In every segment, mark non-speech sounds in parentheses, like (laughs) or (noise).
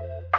Thank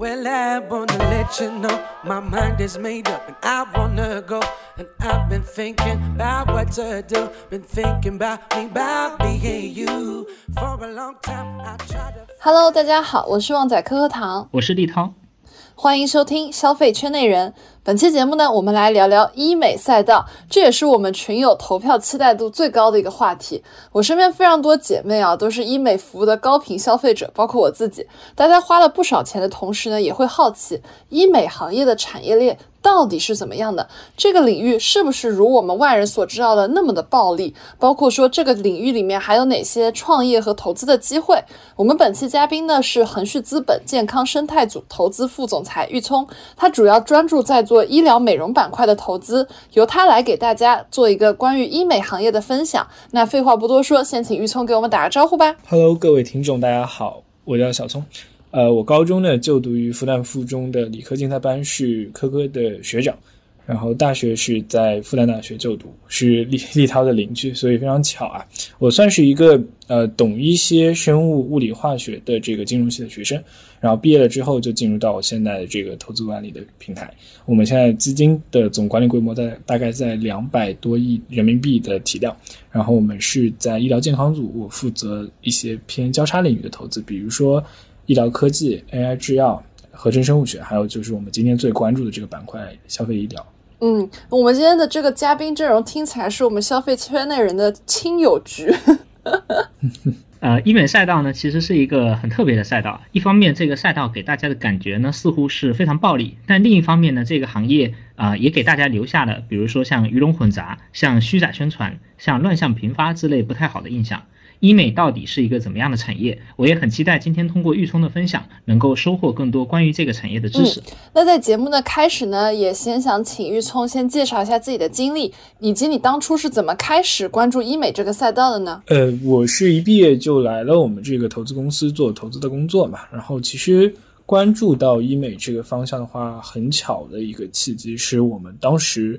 Well, I wanna let you know my mind is made up and I wanna go. And I've been thinking about what to do. Been thinking about me, about being you. For a long time, I try to. Hello，大家好，我是旺仔可可糖，我是立涛，欢迎收听消费圈内人。本期节目呢，我们来聊聊医美赛道，这也是我们群友投票期待度最高的一个话题。我身边非常多姐妹啊，都是医美服务的高频消费者，包括我自己。大家花了不少钱的同时呢，也会好奇医美行业的产业链。到底是怎么样的？这个领域是不是如我们外人所知道的那么的暴利？包括说这个领域里面还有哪些创业和投资的机会？我们本期嘉宾呢是恒旭资本健康生态组投资副总裁玉聪，他主要专注在做医疗美容板块的投资，由他来给大家做一个关于医美行业的分享。那废话不多说，先请玉聪给我们打个招呼吧。Hello，各位听众，大家好，我叫小聪。呃，我高中呢就读于复旦附中的理科竞赛班，是科科的学长。然后大学是在复旦大学就读，是立立涛的邻居，所以非常巧啊。我算是一个呃懂一些生物、物理、化学的这个金融系的学生。然后毕业了之后就进入到我现在的这个投资管理的平台。我们现在资金的总管理规模在大概在两百多亿人民币的体量。然后我们是在医疗健康组，我负责一些偏交叉领域的投资，比如说。医疗科技、AI 制药、合成生物学，还有就是我们今天最关注的这个板块——消费医疗。嗯，我们今天的这个嘉宾阵容听起来是我们消费圈内人的亲友局。(laughs) 呃，医美赛道呢，其实是一个很特别的赛道。一方面，这个赛道给大家的感觉呢，似乎是非常暴利；但另一方面呢，这个行业啊，也给大家留下了，比如说像鱼龙混杂、像虚假宣传、像乱象频发之类不太好的印象。医美到底是一个怎么样的产业？我也很期待今天通过玉聪的分享，能够收获更多关于这个产业的知识。那在节目的开始呢，也先想请玉聪先介绍一下自己的经历，以及你当初是怎么开始关注医美这个赛道的呢？呃，我是一毕业就来了我们这个投资公司做投资的工作嘛。然后其实关注到医美这个方向的话，很巧的一个契机是我们当时。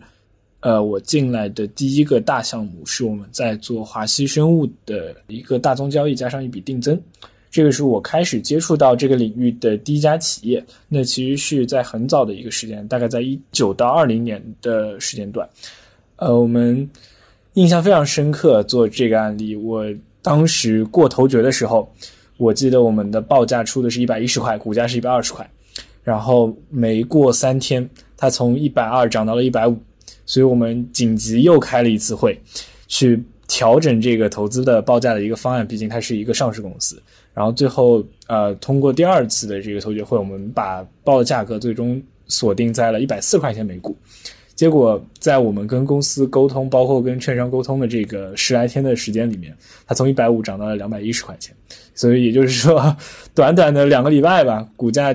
呃，我进来的第一个大项目是我们在做华西生物的一个大宗交易，加上一笔定增，这个是我开始接触到这个领域的第一家企业。那其实是在很早的一个时间，大概在一九到二零年的时间段。呃，我们印象非常深刻，做这个案例，我当时过头决的时候，我记得我们的报价出的是一百一十块，股价是一百二十块，然后没过三天，它从一百二涨到了一百五。所以我们紧急又开了一次会，去调整这个投资的报价的一个方案。毕竟它是一个上市公司。然后最后，呃，通过第二次的这个投决会，我们把报的价格最终锁定在了一百四块钱每股。结果在我们跟公司沟通，包括跟券商沟通的这个十来天的时间里面，它从一百五涨到了两百一十块钱。所以也就是说，(laughs) 短短的两个礼拜吧，股价。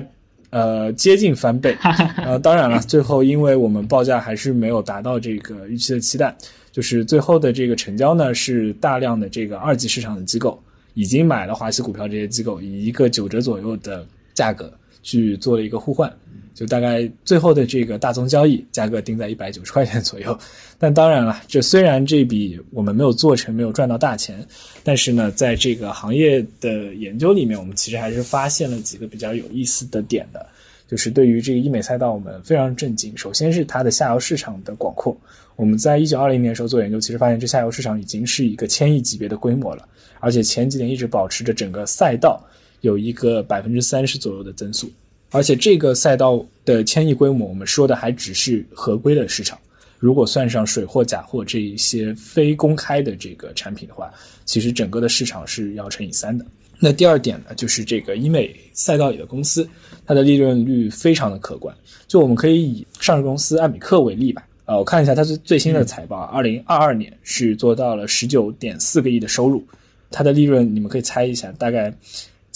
呃，接近翻倍。呃，当然了，最后因为我们报价还是没有达到这个预期的期待，就是最后的这个成交呢，是大量的这个二级市场的机构已经买了华西股票，这些机构以一个九折左右的价格去做了一个互换。就大概最后的这个大宗交易价格定在一百九十块钱左右，但当然了，这虽然这笔我们没有做成，没有赚到大钱，但是呢，在这个行业的研究里面，我们其实还是发现了几个比较有意思的点的。就是对于这个医美赛道，我们非常震惊。首先是它的下游市场的广阔，我们在一九二零年的时候做研究，其实发现这下游市场已经是一个千亿级别的规模了，而且前几年一直保持着整个赛道有一个百分之三十左右的增速。而且这个赛道的千亿规模，我们说的还只是合规的市场。如果算上水货、假货这一些非公开的这个产品的话，其实整个的市场是要乘以三的。那第二点呢，就是这个医美赛道里的公司，它的利润率非常的可观。就我们可以以上市公司艾美克为例吧。呃，我看一下它最最新的财报，二零二二年是做到了十九点四个亿的收入，它的利润你们可以猜一下，大概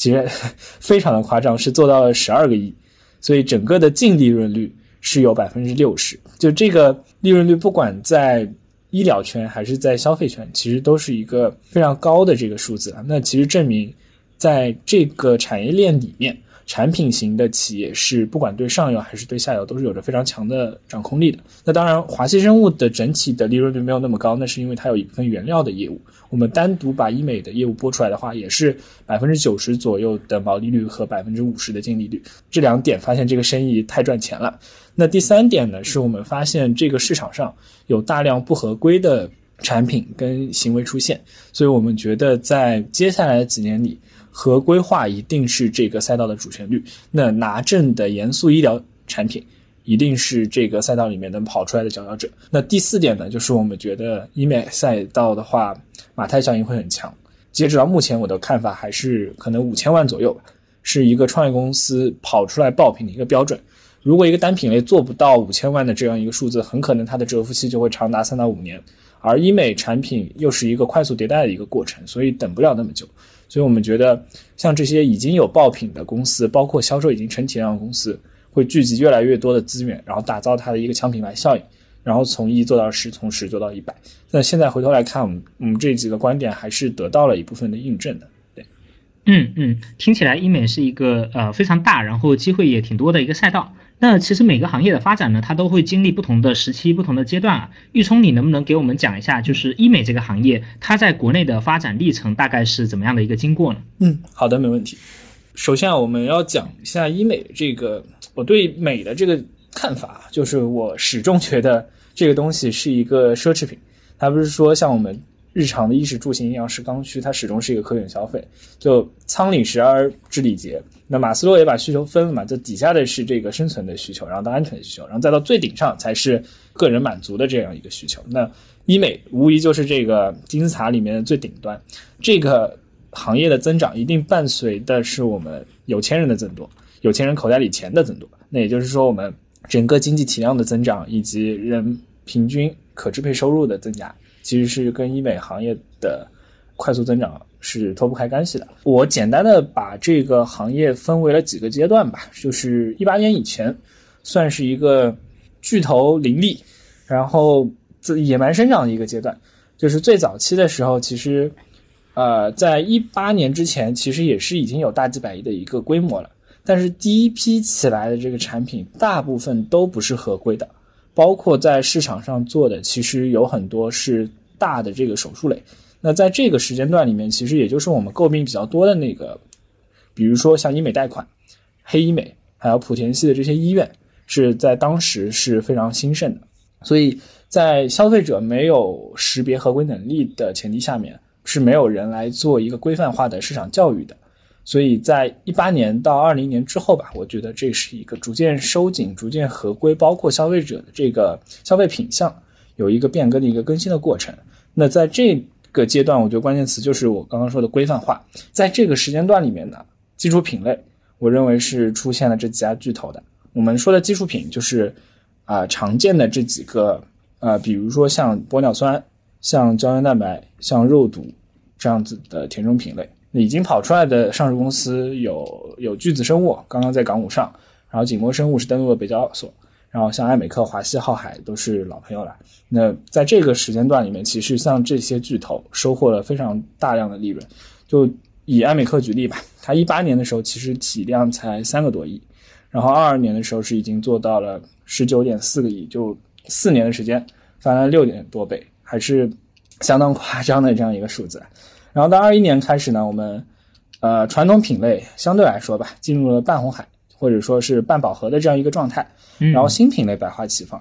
其实 (laughs) 非常的夸张，是做到了十二个亿，所以整个的净利润率是有百分之六十。就这个利润率，不管在医疗圈还是在消费圈，其实都是一个非常高的这个数字啊。那其实证明，在这个产业链里面。产品型的企业是不管对上游还是对下游都是有着非常强的掌控力的。那当然，华西生物的整体的利润率没有那么高，那是因为它有一部分原料的业务。我们单独把医美的业务拨出来的话，也是百分之九十左右的毛利率和百分之五十的净利率。这两点发现这个生意太赚钱了。那第三点呢，是我们发现这个市场上有大量不合规的产品跟行为出现，所以我们觉得在接下来的几年里。合规化一定是这个赛道的主旋律，那拿证的严肃医疗产品一定是这个赛道里面能跑出来的佼佼者。那第四点呢，就是我们觉得医美赛道的话，马太效应会很强。截止到目前，我的看法还是可能五千万左右吧，是一个创业公司跑出来爆品的一个标准。如果一个单品类做不到五千万的这样一个数字，很可能它的蛰伏期就会长达三到五年。而医美产品又是一个快速迭代的一个过程，所以等不了那么久。所以我们觉得，像这些已经有爆品的公司，包括销售已经成体量的公司，会聚集越来越多的资源，然后打造它的一个强品牌效应，然后从一做到十，从十做到一百。那现在回头来看，我们我们这几个观点还是得到了一部分的印证的。对，嗯嗯，听起来医美是一个呃非常大，然后机会也挺多的一个赛道。那其实每个行业的发展呢，它都会经历不同的时期、不同的阶段啊。玉聪，你能不能给我们讲一下，就是医美这个行业，它在国内的发展历程大概是怎么样的一个经过呢？嗯，好的，没问题。首先啊，我们要讲一下医美这个，我对美的这个看法，就是我始终觉得这个东西是一个奢侈品，它不是说像我们。日常的衣食住行一样是刚需，它始终是一个可选消费。就仓廪实而知礼节。那马斯洛也把需求分了嘛，就底下的是这个生存的需求，然后到安全的需求，然后再到最顶上才是个人满足的这样一个需求。那医美无疑就是这个金字塔里面的最顶端。这个行业的增长一定伴随的是我们有钱人的增多，有钱人口袋里钱的增多。那也就是说，我们整个经济体量的增长以及人平均可支配收入的增加。其实是跟医美行业的快速增长是脱不开干系的。我简单的把这个行业分为了几个阶段吧，就是一八年以前，算是一个巨头林立，然后野蛮生长的一个阶段。就是最早期的时候，其实，呃，在一八年之前，其实也是已经有大几百亿的一个规模了。但是第一批起来的这个产品，大部分都不是合规的。包括在市场上做的，其实有很多是大的这个手术类。那在这个时间段里面，其实也就是我们诟病比较多的那个，比如说像医美贷款、黑医美，还有莆田系的这些医院，是在当时是非常兴盛的。所以在消费者没有识别合规能力的前提下面，是没有人来做一个规范化的市场教育的。所以在一八年到二零年之后吧，我觉得这是一个逐渐收紧、逐渐合规，包括消费者的这个消费品相有一个变更的一个更新的过程。那在这个阶段，我觉得关键词就是我刚刚说的规范化。在这个时间段里面呢，基础品类我认为是出现了这几家巨头的。我们说的基础品就是啊常见的这几个呃，比如说像玻尿酸、像胶原蛋白、像肉毒这样子的填充品类。已经跑出来的上市公司有有巨子生物，刚刚在港股上，然后景墨生物是登陆了北交所，然后像艾美克、华西、浩海都是老朋友了。那在这个时间段里面，其实像这些巨头收获了非常大量的利润。就以艾美克举例吧，它一八年的时候其实体量才三个多亿，然后二二年的时候是已经做到了十九点四个亿，就四年的时间翻了六点多倍，还是相当夸张的这样一个数字。然后到二一年开始呢，我们，呃，传统品类相对来说吧，进入了半红海或者说是半饱和的这样一个状态。然后新品类百花齐放。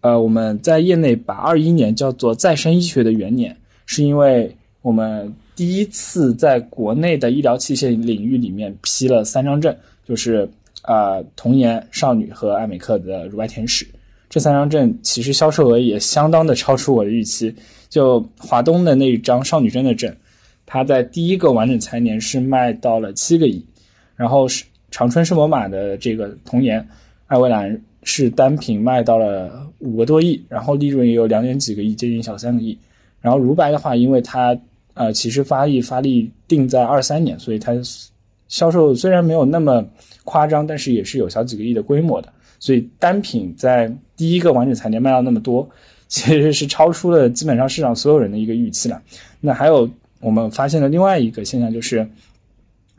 呃，我们在业内把二一年叫做再生医学的元年，是因为我们第一次在国内的医疗器械领域里面批了三张证，就是呃童颜少女和艾美克的乳白天使。这三张证其实销售额也相当的超出我的预期。就华东的那一张少女针的证。它在第一个完整财年是卖到了七个亿，然后是长春圣魔玛的这个童颜艾薇兰是单品卖到了五个多亿，然后利润也有两点几个亿，接近小三个亿。然后如白的话，因为它呃其实发力发力定在二三年，所以它销售虽然没有那么夸张，但是也是有小几个亿的规模的。所以单品在第一个完整财年卖到那么多，其实是超出了基本上市场所有人的一个预期了。那还有我们发现了另外一个现象，就是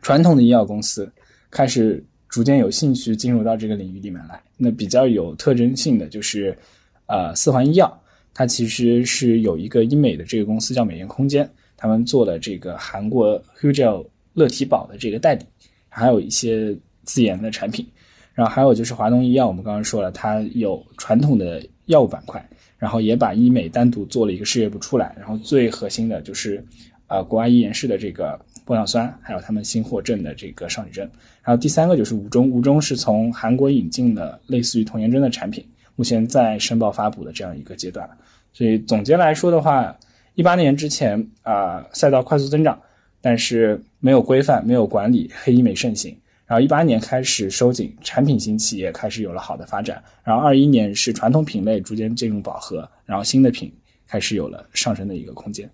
传统的医药公司开始逐渐有兴趣进入到这个领域里面来。那比较有特征性的就是呃四环医药，它其实是有一个医美的这个公司叫美颜空间，他们做了这个韩国 Hugel 乐体宝的这个代理，还有一些自研的产品。然后还有就是华东医药，我们刚刚说了，它有传统的药物板块，然后也把医美单独做了一个事业部出来。然后最核心的就是，呃，国外医研室的这个玻尿酸，还有他们新获证的这个少女针。还有第三个就是吴中，吴中是从韩国引进的类似于童颜针的产品，目前在申报发布的这样一个阶段。所以总结来说的话，一八年之前啊，赛道快速增长，但是没有规范，没有管理，黑医美盛行。然后一八年开始收紧，产品型企业开始有了好的发展。然后二一年是传统品类逐渐进入饱和，然后新的品开始有了上升的一个空间。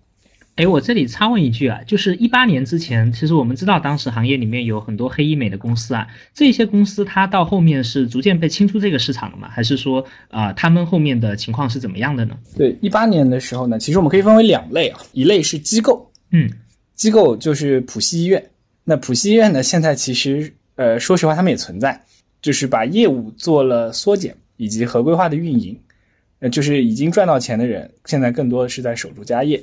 哎，我这里插问一句啊，就是一八年之前，其实我们知道当时行业里面有很多黑医美的公司啊，这些公司它到后面是逐渐被清出这个市场了吗？还是说啊，他们后面的情况是怎么样的呢？对，一八年的时候呢，其实我们可以分为两类啊，一类是机构，嗯，机构就是浦西医院。那浦西医院呢，现在其实。呃，说实话，他们也存在，就是把业务做了缩减以及合规化的运营，呃，就是已经赚到钱的人，现在更多的是在守住家业。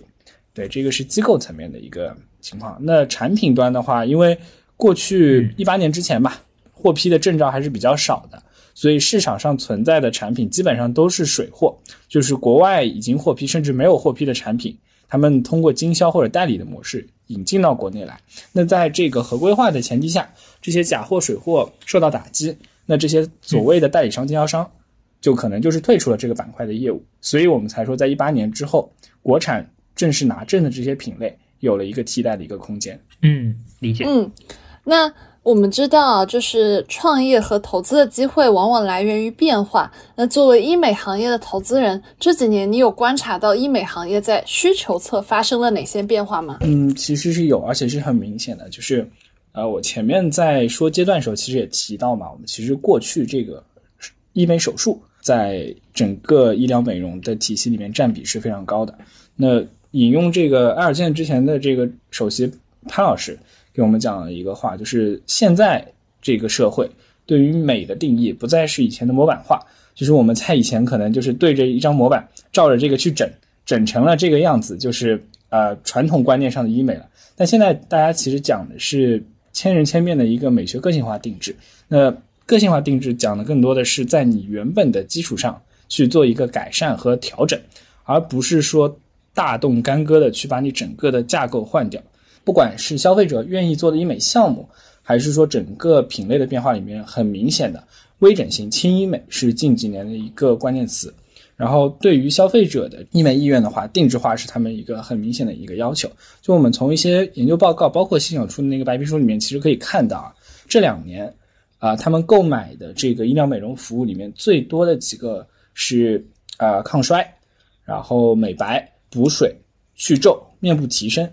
对，这个是机构层面的一个情况。那产品端的话，因为过去一八年之前吧，获批的证照还是比较少的，所以市场上存在的产品基本上都是水货，就是国外已经获批甚至没有获批的产品，他们通过经销或者代理的模式。引进到国内来，那在这个合规化的前提下，这些假货水货受到打击，那这些所谓的代理商、经销商就可能就是退出了这个板块的业务，所以我们才说，在一八年之后，国产正式拿证的这些品类有了一个替代的一个空间。嗯，理解。嗯，那。我们知道，就是创业和投资的机会往往来源于变化。那作为医美行业的投资人，这几年你有观察到医美行业在需求侧发生了哪些变化吗？嗯，其实是有，而且是很明显的。就是，呃，我前面在说阶段的时候，其实也提到嘛，我们其实过去这个医美手术在整个医疗美容的体系里面占比是非常高的。那引用这个埃尔健之前的这个首席潘老师。给我们讲了一个话，就是现在这个社会对于美的定义不再是以前的模板化，就是我们在以前可能就是对着一张模板照着这个去整，整成了这个样子，就是呃传统观念上的医美了。但现在大家其实讲的是千人千面的一个美学个性化定制，那个性化定制讲的更多的是在你原本的基础上去做一个改善和调整，而不是说大动干戈的去把你整个的架构换掉。不管是消费者愿意做的医美项目，还是说整个品类的变化里面，很明显的微整形、轻医美是近几年的一个关键词。然后对于消费者的医美意愿的话，定制化是他们一个很明显的一个要求。就我们从一些研究报告，包括新小出的那个白皮书里面，其实可以看到啊，这两年啊，他们购买的这个医疗美容服务里面最多的几个是啊抗衰，然后美白、补水、去皱、面部提升。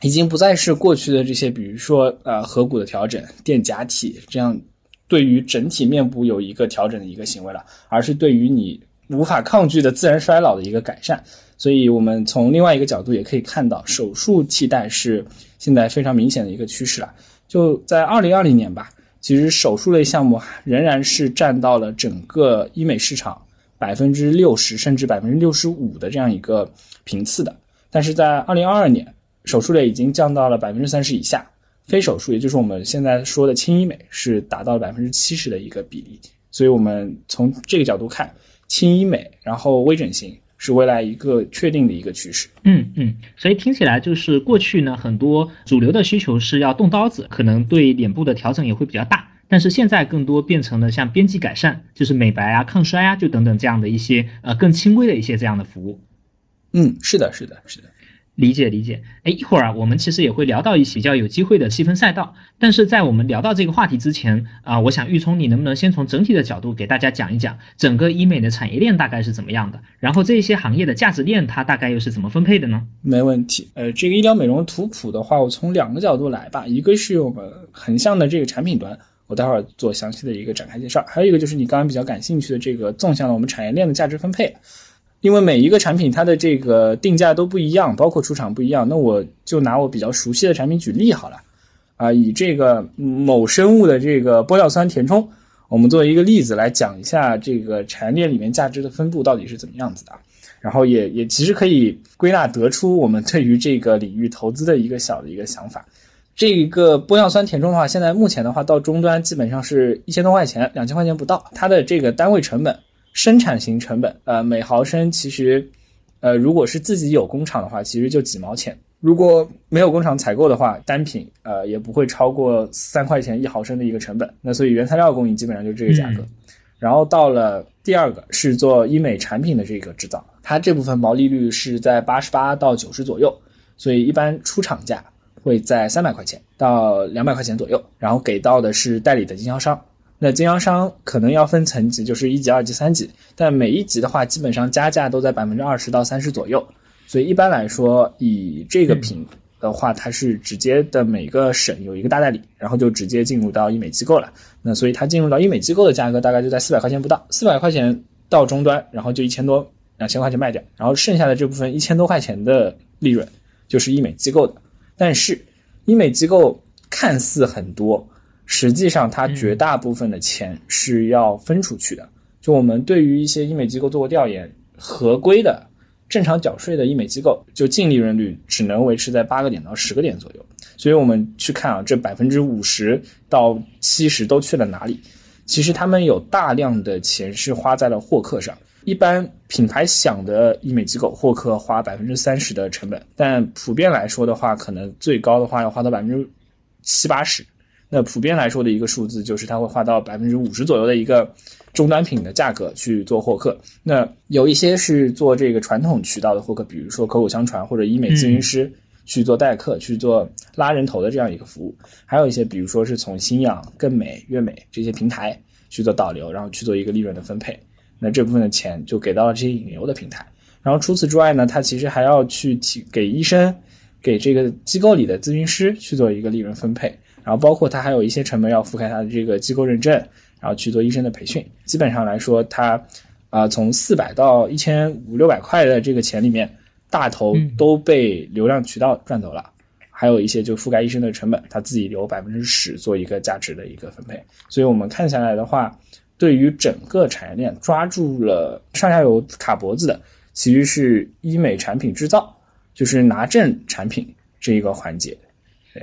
已经不再是过去的这些，比如说呃颌骨的调整、垫假体这样，对于整体面部有一个调整的一个行为了，而是对于你无法抗拒的自然衰老的一个改善。所以，我们从另外一个角度也可以看到，手术替代是现在非常明显的一个趋势了。就在二零二零年吧，其实手术类项目仍然是占到了整个医美市场百分之六十甚至百分之六十五的这样一个频次的，但是在二零二二年。手术类已经降到了百分之三十以下，非手术，也就是我们现在说的轻医美，是达到了百分之七十的一个比例。所以，我们从这个角度看，轻医美，然后微整形是未来一个确定的一个趋势。嗯嗯，所以听起来就是过去呢，很多主流的需求是要动刀子，可能对脸部的调整也会比较大。但是现在更多变成了像边际改善，就是美白啊、抗衰啊，就等等这样的一些呃更轻微的一些这样的服务。嗯，是的，是的，是的。理解理解，哎，一会儿啊，我们其实也会聊到一些比较有机会的细分赛道。但是在我们聊到这个话题之前啊，我想玉聪，你能不能先从整体的角度给大家讲一讲整个医美的产业链大概是怎么样的？然后这些行业的价值链它大概又是怎么分配的呢？没问题。呃，这个医疗美容图谱的话，我从两个角度来吧，一个是我们横向的这个产品端，我待会儿做详细的一个展开介绍；还有一个就是你刚刚比较感兴趣的这个纵向的我们产业链的价值分配。因为每一个产品它的这个定价都不一样，包括出厂不一样，那我就拿我比较熟悉的产品举例好了，啊，以这个某生物的这个玻尿酸填充，我们作为一个例子来讲一下这个产业链里面价值的分布到底是怎么样子的，然后也也其实可以归纳得出我们对于这个领域投资的一个小的一个想法。这个玻尿酸填充的话，现在目前的话到终端基本上是一千多块钱，两千块钱不到，它的这个单位成本。生产型成本，呃，每毫升其实，呃，如果是自己有工厂的话，其实就几毛钱；如果没有工厂采购的话，单品，呃，也不会超过三块钱一毫升的一个成本。那所以原材料供应基本上就这个价格。然后到了第二个是做医美产品的这个制造，它这部分毛利率是在八十八到九十左右，所以一般出厂价会在三百块钱到两百块钱左右，然后给到的是代理的经销商。那经销商可能要分层级，就是一级、二级、三级，但每一级的话，基本上加价都在百分之二十到三十左右。所以一般来说，以这个品的话，它是直接的每个省有一个大代理，然后就直接进入到医美机构了。那所以它进入到医美机构的价格大概就在四百块钱不到，四百块钱到终端，然后就一千多、两千块钱卖掉，然后剩下的这部分一千多块钱的利润就是医美机构的。但是医美机构看似很多。实际上，它绝大部分的钱是要分出去的。就我们对于一些医美机构做过调研，合规的、正常缴税的医美机构，就净利润率只能维持在八个点到十个点左右。所以我们去看啊，这百分之五十到七十都去了哪里？其实他们有大量的钱是花在了获客上。一般品牌响的医美机构，获客花百分之三十的成本，但普遍来说的话，可能最高的话要花到百分之七八十。那普遍来说的一个数字就是，它会花到百分之五十左右的一个终端品的价格去做获客。那有一些是做这个传统渠道的获客，比如说口口相传或者医美咨询师去做代客、去做拉人头的这样一个服务。还有一些，比如说是从新氧、更美、悦美这些平台去做导流，然后去做一个利润的分配。那这部分的钱就给到了这些引流的平台。然后除此之外呢，他其实还要去提给医生、给这个机构里的咨询师去做一个利润分配。然后包括他还有一些成本要覆盖他的这个机构认证，然后去做医生的培训。基本上来说，他啊从四百到一千五六百块的这个钱里面，大头都被流量渠道赚走了，还有一些就覆盖医生的成本，他自己留百分之十做一个价值的一个分配。所以我们看下来的话，对于整个产业链抓住了上下游卡脖子的，其实是医美产品制造，就是拿证产品这一个环节。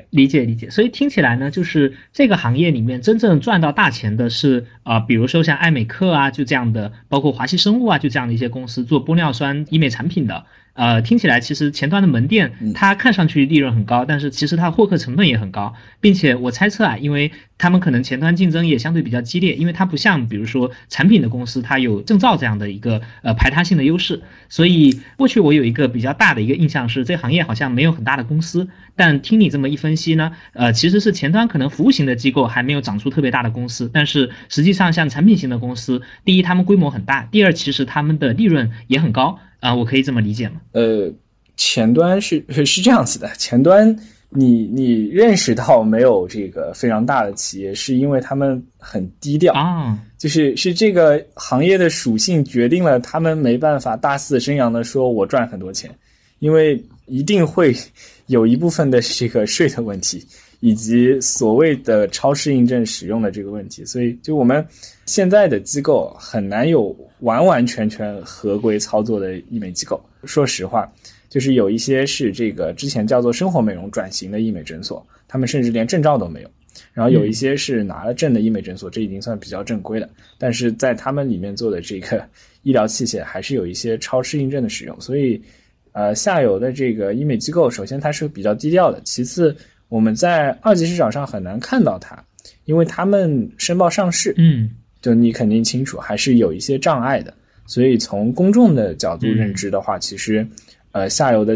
理解理解，所以听起来呢，就是这个行业里面真正赚到大钱的是啊，比如说像爱美克啊，就这样的，包括华西生物啊，就这样的一些公司做玻尿酸医美产品的。呃，听起来其实前端的门店它看上去利润很高，但是其实它获客成本也很高，并且我猜测啊，因为他们可能前端竞争也相对比较激烈，因为它不像比如说产品的公司，它有证照这样的一个呃排他性的优势，所以过去我有一个比较大的一个印象是，这行业好像没有很大的公司，但听你这么一分析呢，呃，其实是前端可能服务型的机构还没有长出特别大的公司，但是实际上像产品型的公司，第一他们规模很大，第二其实他们的利润也很高。啊，我可以这么理解吗？呃，前端是是这样子的，前端你你认识到没有这个非常大的企业，是因为他们很低调啊，就是是这个行业的属性决定了他们没办法大肆宣扬的说我赚很多钱，因为一定会有一部分的这个税的问题。以及所谓的超适应证使用的这个问题，所以就我们现在的机构很难有完完全全合规操作的医美机构。说实话，就是有一些是这个之前叫做生活美容转型的医美诊所，他们甚至连证照都没有。然后有一些是拿了证的医美诊所，这已经算比较正规的，但是在他们里面做的这个 (laughs) 医疗器械还是有一些超适应症的使用。所以，呃，下游的这个医美机构，首先它是比较低调的，其次。我们在二级市场上很难看到它，因为他们申报上市，嗯，就你肯定清楚，还是有一些障碍的。所以从公众的角度认知的话，其实，呃，下游的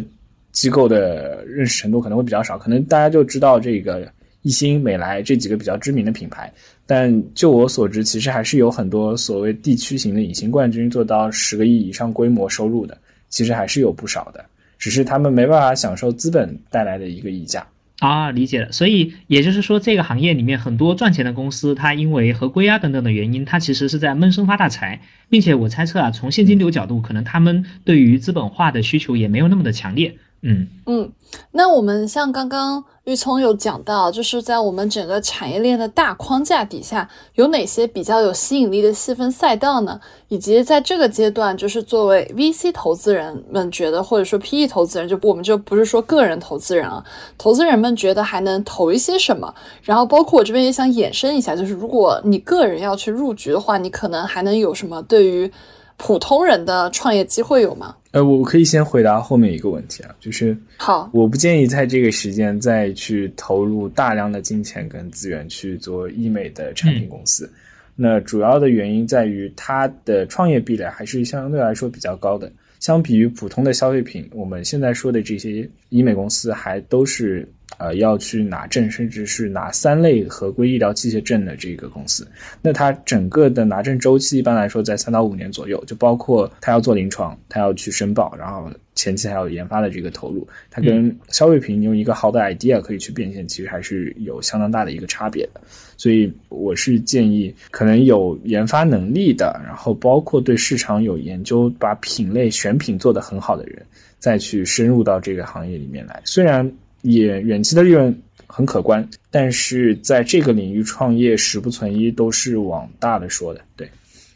机构的认识程度可能会比较少，可能大家就知道这个一星、美莱这几个比较知名的品牌。但就我所知，其实还是有很多所谓地区型的隐形冠军做到十个亿以上规模收入的，其实还是有不少的，只是他们没办法享受资本带来的一个溢价。啊，理解了。所以也就是说，这个行业里面很多赚钱的公司，它因为合规啊等等的原因，它其实是在闷声发大财，并且我猜测啊，从现金流角度，可能他们对于资本化的需求也没有那么的强烈。嗯嗯，那我们像刚刚玉聪有讲到，就是在我们整个产业链的大框架底下，有哪些比较有吸引力的细分赛道呢？以及在这个阶段，就是作为 VC 投资人们觉得，或者说 PE 投资人，就我们就不是说个人投资人啊，投资人们觉得还能投一些什么？然后包括我这边也想衍生一下，就是如果你个人要去入局的话，你可能还能有什么对于普通人的创业机会有吗？呃，我可以先回答后面一个问题啊，就是好，我不建议在这个时间再去投入大量的金钱跟资源去做医美的产品公司。那主要的原因在于它的创业壁垒还是相对来说比较高的，相比于普通的消费品，我们现在说的这些医美公司还都是。呃，要去拿证，甚至是拿三类合规医疗器械证的这个公司，那它整个的拿证周期一般来说在三到五年左右，就包括它要做临床，它要去申报，然后前期还有研发的这个投入，它跟消费品用一个好的 idea 可以去变现，其实还是有相当大的一个差别的。所以我是建议，可能有研发能力的，然后包括对市场有研究，把品类选品做得很好的人，再去深入到这个行业里面来。虽然。也远期的利润很可观，但是在这个领域创业十不存一，都是往大的说的。对，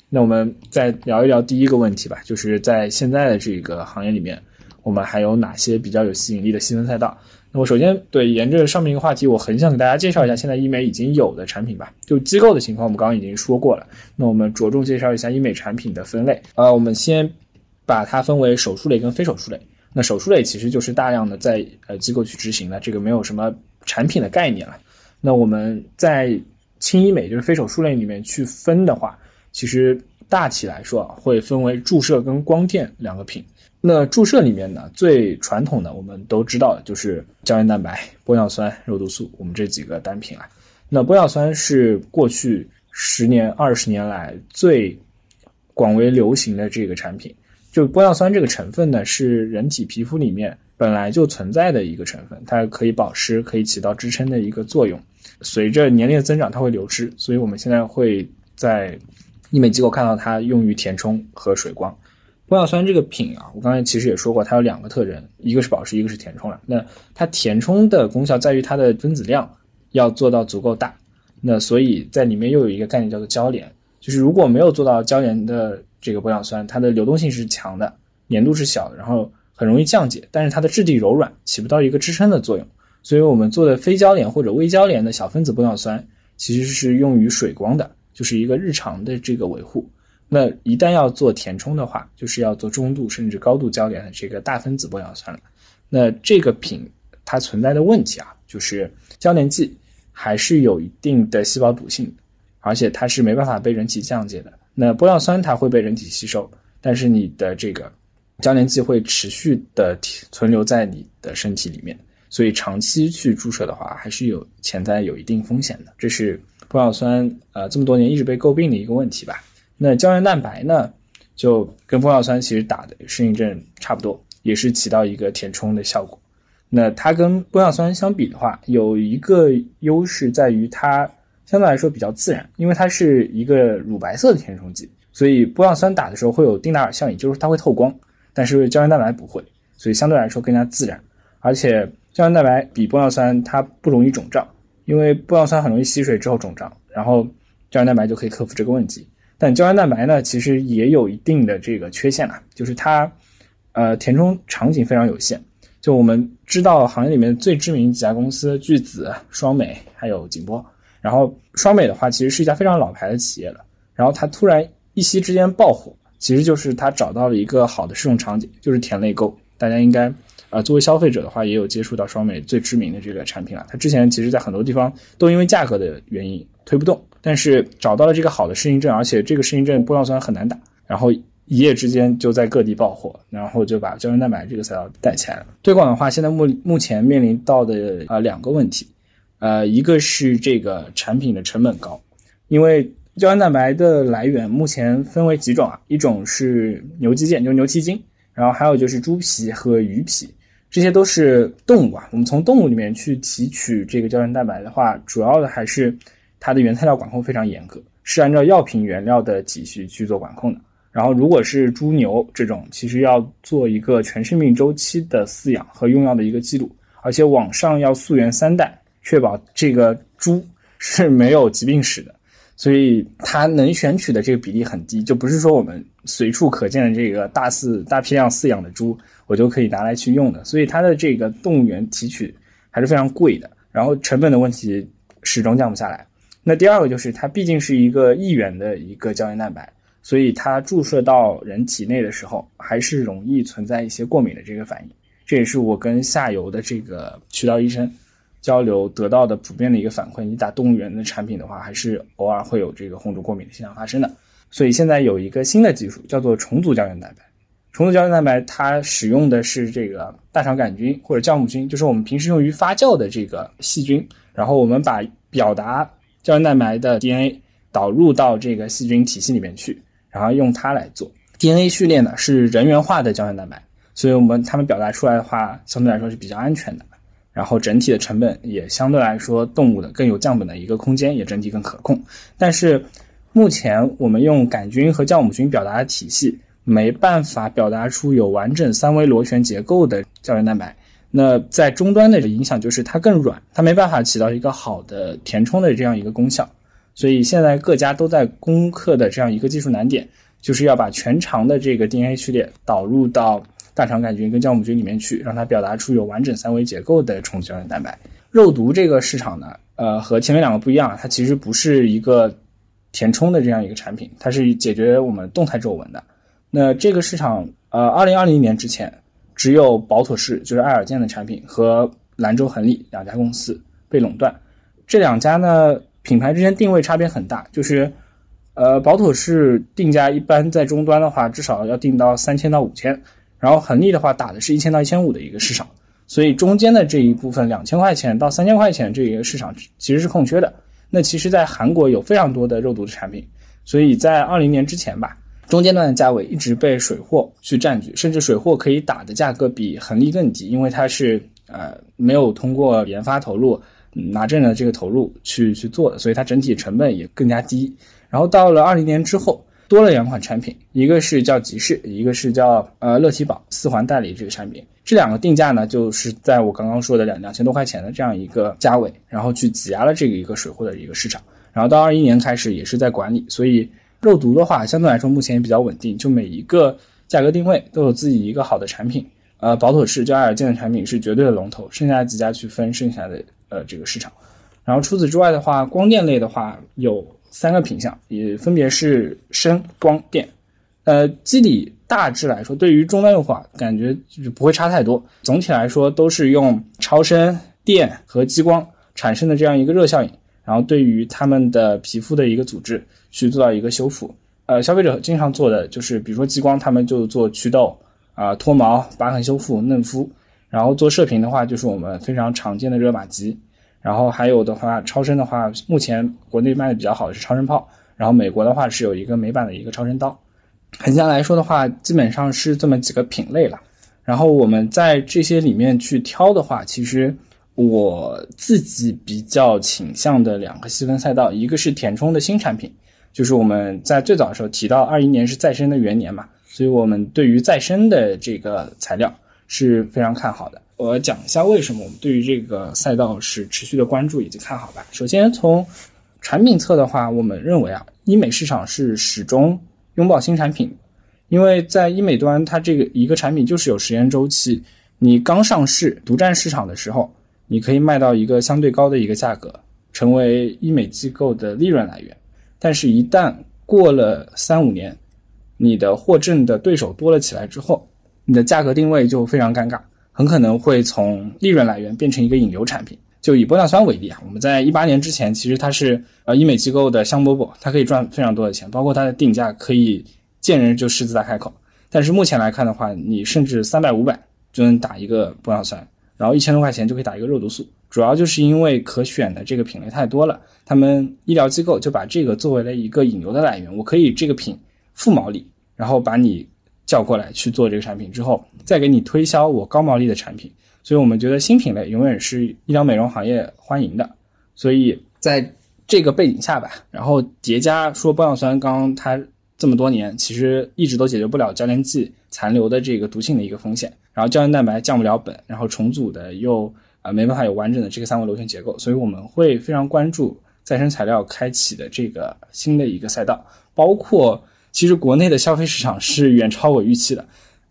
那我们再聊一聊第一个问题吧，就是在现在的这个行业里面，我们还有哪些比较有吸引力的细分赛道？那我首先对沿着上面一个话题，我很想给大家介绍一下现在医美已经有的产品吧。就机构的情况，我们刚刚已经说过了。那我们着重介绍一下医美产品的分类。呃，我们先把它分为手术类跟非手术类。那手术类其实就是大量的在呃机构去执行的，这个没有什么产品的概念了。那我们在轻医美就是非手术类里面去分的话，其实大体来说，会分为注射跟光电两个品。那注射里面呢，最传统的我们都知道的就是胶原蛋白、玻尿酸、肉毒素，我们这几个单品啊。那玻尿酸是过去十年、二十年来最广为流行的这个产品。就玻尿酸这个成分呢，是人体皮肤里面本来就存在的一个成分，它可以保湿，可以起到支撑的一个作用。随着年龄的增长，它会流失，所以我们现在会在医美机构看到它用于填充和水光。玻尿酸这个品啊，我刚才其实也说过，它有两个特征，一个是保湿，一个是填充了。那它填充的功效在于它的分子量要做到足够大，那所以在里面又有一个概念叫做交联，就是如果没有做到交联的。这个玻尿酸它的流动性是强的，粘度是小的，然后很容易降解，但是它的质地柔软，起不到一个支撑的作用。所以我们做的非交联或者微交联的小分子玻尿酸，其实是用于水光的，就是一个日常的这个维护。那一旦要做填充的话，就是要做中度甚至高度交联的这个大分子玻尿酸了。那这个品它存在的问题啊，就是交联剂还是有一定的细胞毒性，而且它是没办法被人体降解的。那玻尿酸它会被人体吸收，但是你的这个交联剂会持续的存留在你的身体里面，所以长期去注射的话，还是有潜在有一定风险的。这是玻尿酸呃这么多年一直被诟病的一个问题吧。那胶原蛋白呢，就跟玻尿酸其实打的适应症差不多，也是起到一个填充的效果。那它跟玻尿酸相比的话，有一个优势在于它。相对来说比较自然，因为它是一个乳白色的填充剂，所以玻尿酸打的时候会有丁达尔效应，就是它会透光，但是胶原蛋白不会，所以相对来说更加自然。而且胶原蛋白比玻尿酸它不容易肿胀，因为玻尿酸很容易吸水之后肿胀，然后胶原蛋白就可以克服这个问题。胶原蛋白呢，其实也有一定的这个缺陷啊，就是它呃填充场景非常有限。就我们知道行业里面最知名几家公司，巨子、双美还有景波。然后双美的话，其实是一家非常老牌的企业了。然后它突然一夕之间爆火，其实就是它找到了一个好的适用场景，就是填泪沟。大家应该啊，作为消费者的话，也有接触到双美最知名的这个产品了。它之前其实在很多地方都因为价格的原因推不动，但是找到了这个好的适应症，而且这个适应症玻尿酸很难打，然后一夜之间就在各地爆火，然后就把胶原蛋白这个赛道带起来了。推广的话，现在目目前面临到的啊两个问题，呃，一个是这个产品的成本高，因为胶原蛋白的来源目前分为几种啊，一种是牛肌腱，就是牛蹄筋，然后还有就是猪皮和鱼皮，这些都是动物啊。我们从动物里面去提取这个胶原蛋白的话，主要的还是它的原材料管控非常严格，是按照药品原料的体系去做管控的。然后，如果是猪牛这种，其实要做一个全生命周期的饲养和用药的一个记录，而且网上要溯源三代，确保这个猪 (laughs) 是没有疾病史的，所以它能选取的这个比例很低，就不是说我们随处可见的这个大饲大批量饲养的猪，我就可以拿来去用的，所以它的这个动物园提取还是非常贵的，然后成本的问题始终降不下来。那第二个就是它毕竟是一个亿元的一个胶原蛋白。所以它注射到人体内的时候，还是容易存在一些过敏的这个反应。这也是我跟下游的这个渠道医生交流得到的普遍的一个反馈。你打动物园的产品的话，还是偶尔会有这个红肿过敏的现象发生的。所以现在有一个新的技术，叫做重组胶原蛋白。重组胶原蛋白它使用的是这个大肠杆菌或者酵母菌，就是我们平时用于发酵的这个细菌。然后我们把表达胶原蛋白的 DNA 导入到这个细菌体系里面去。然后用它来做 DNA 序列呢，是人源化的胶原蛋白，所以我们他们表达出来的话，相对来说是比较安全的。然后整体的成本也相对来说，动物的更有降本的一个空间，也整体更可控。但是目前我们用杆菌和酵母菌表达的体系，没办法表达出有完整三维螺旋结构的胶原蛋白。那在终端的影响就是它更软，它没办法起到一个好的填充的这样一个功效。所以现在各家都在攻克的这样一个技术难点，就是要把全长的这个 DNA 序列导入到大肠杆菌跟酵母菌里面去，让它表达出有完整三维结构的重组胶原蛋白。肉毒这个市场呢，呃，和前面两个不一样，它其实不是一个填充的这样一个产品，它是解决我们动态皱纹的。那这个市场，呃，二零二零年之前，只有宝妥适就是爱尔健的产品和兰州恒力两家公司被垄断，这两家呢。品牌之间定位差别很大，就是，呃，宝妥适定价一般在终端的话，至少要定到三千到五千，然后恒力的话打的是一千到一千五的一个市场，所以中间的这一部分两千块钱到三千块钱这个市场其实是空缺的。那其实，在韩国有非常多的肉毒的产品，所以在二零年之前吧，中间段的价位一直被水货去占据，甚至水货可以打的价格比恒力更低，因为它是呃没有通过研发投入。拿证的这个投入去去做的，所以它整体成本也更加低。然后到了二零年之后，多了两款产品，一个是叫吉士，一个是叫呃乐体宝四环代理这个产品。这两个定价呢，就是在我刚刚说的两两千多块钱的这样一个价位，然后去挤压了这个一个水货的一个市场。然后到二一年开始也是在管理，所以肉毒的话相对来说目前也比较稳定，就每一个价格定位都有自己一个好的产品。呃，宝妥适就爱尔健的产品是绝对的龙头，剩下几家去分剩下的。呃，这个市场，然后除此之外的话，光电类的话有三个品项，也分别是声、光电。呃，机理大致来说，对于终端用户啊感觉就是不会差太多。总体来说，都是用超声、电和激光产生的这样一个热效应，然后对于他们的皮肤的一个组织去做到一个修复。呃，消费者经常做的就是，比如说激光，他们就做祛痘啊、脱毛、疤痕修复、嫩肤。然后做射频的话，就是我们非常常见的热玛吉。然后还有的话，超声的话，目前国内卖的比较好的是超声炮。然后美国的话是有一个美版的一个超声刀。横向来说的话，基本上是这么几个品类了。然后我们在这些里面去挑的话，其实我自己比较倾向的两个细分赛道，一个是填充的新产品，就是我们在最早的时候提到，二一年是再生的元年嘛，所以我们对于再生的这个材料。是非常看好的。我讲一下为什么我们对于这个赛道是持续的关注以及看好吧。首先从产品侧的话，我们认为啊，医美市场是始终拥抱新产品，因为在医美端，它这个一个产品就是有时间周期。你刚上市独占市场的时候，你可以卖到一个相对高的一个价格，成为医美机构的利润来源。但是，一旦过了三五年，你的获证的对手多了起来之后，你的价格定位就非常尴尬，很可能会从利润来源变成一个引流产品。就以玻尿酸为例啊，我们在一八年之前，其实它是呃医美机构的香饽饽，它可以赚非常多的钱，包括它的定价可以见人就狮子大开口。但是目前来看的话，你甚至三百五百就能打一个玻尿酸，然后一千多块钱就可以打一个肉毒素。主要就是因为可选的这个品类太多了，他们医疗机构就把这个作为了一个引流的来源。我可以这个品负毛利，然后把你叫过来去做这个产品之后，再给你推销我高毛利的产品。所以我们觉得新品类永远是医疗美容行业欢迎的。所以在这个背景下吧，然后叠加说玻尿酸刚它。这么多年，其实一直都解决不了胶原剂残留的这个毒性的一个风险，然后胶原蛋白降不了本，然后重组的又啊没办法有完整的这个三维螺旋结构，所以我们会非常关注再生材料开启的这个新的一个赛道，包括其实国内的消费市场是远超我预期的。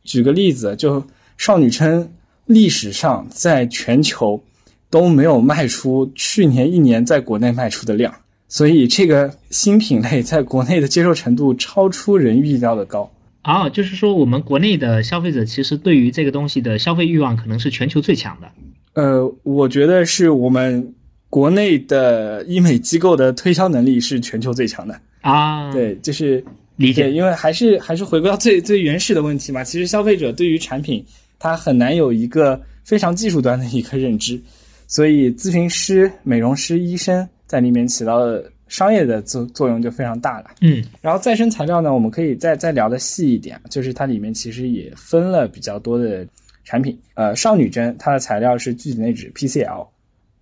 举个例子，就少女称历史上在全球都没有卖出去年一年在国内卖出的量。所以这个新品类在国内的接受程度超出人预料的高啊，就是说我们国内的消费者其实对于这个东西的消费欲望可能是全球最强的。呃，我觉得是我们国内的医美机构的推销能力是全球最强的啊。对，就是理解，因为还是还是回归到最最原始的问题嘛。其实消费者对于产品他很难有一个非常技术端的一个认知，所以咨询师、美容师、医生。在里面起到的商业的作作用就非常大了。嗯，然后再生材料呢，我们可以再再聊的细一点，就是它里面其实也分了比较多的产品。呃，少女针它的材料是聚酯内酯 PCL，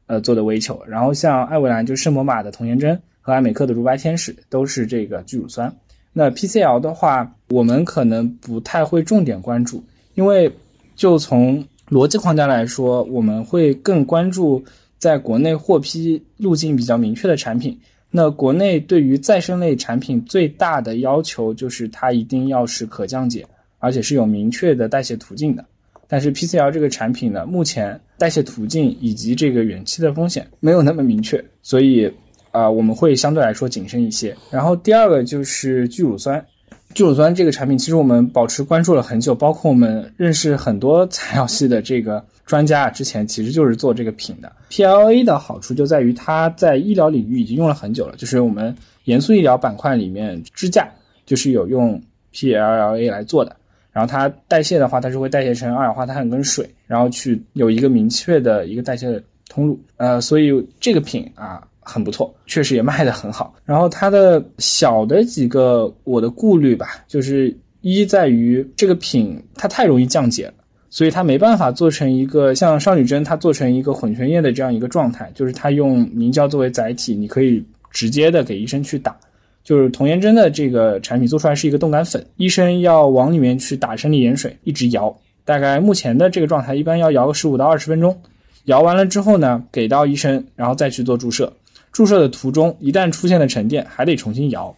呃做的微球。然后像艾维兰就圣魔玛的童颜针和爱美克的如白天使都是这个聚乳酸。那 PCL 的话，我们可能不太会重点关注，因为就从逻辑框架来说，我们会更关注。在国内获批路径比较明确的产品，那国内对于再生类产品最大的要求就是它一定要是可降解，而且是有明确的代谢途径的。但是 PCL 这个产品呢，目前代谢途径以及这个远期的风险没有那么明确，所以啊，我们会相对来说谨慎一些。然后第二个就是聚乳酸。聚乳酸这个产品，其实我们保持关注了很久，包括我们认识很多材料系的这个专家啊，之前其实就是做这个品的。PLA 的好处就在于它在医疗领域已经用了很久了，就是我们严肃医疗板块里面支架就是有用 PLLA 来做的。然后它代谢的话，它是会代谢成二氧化碳跟水，然后去有一个明确的一个代谢通路。呃，所以这个品啊。很不错，确实也卖得很好。然后它的小的几个我的顾虑吧，就是一在于这个品它太容易降解了，所以它没办法做成一个像少女针，它做成一个混悬液的这样一个状态，就是它用凝胶作为载体，你可以直接的给医生去打。就是童颜针的这个产品做出来是一个冻干粉，医生要往里面去打生理盐水，一直摇，大概目前的这个状态一般要摇个十五到二十分钟，摇完了之后呢，给到医生，然后再去做注射。注射的途中，一旦出现了沉淀，还得重新摇，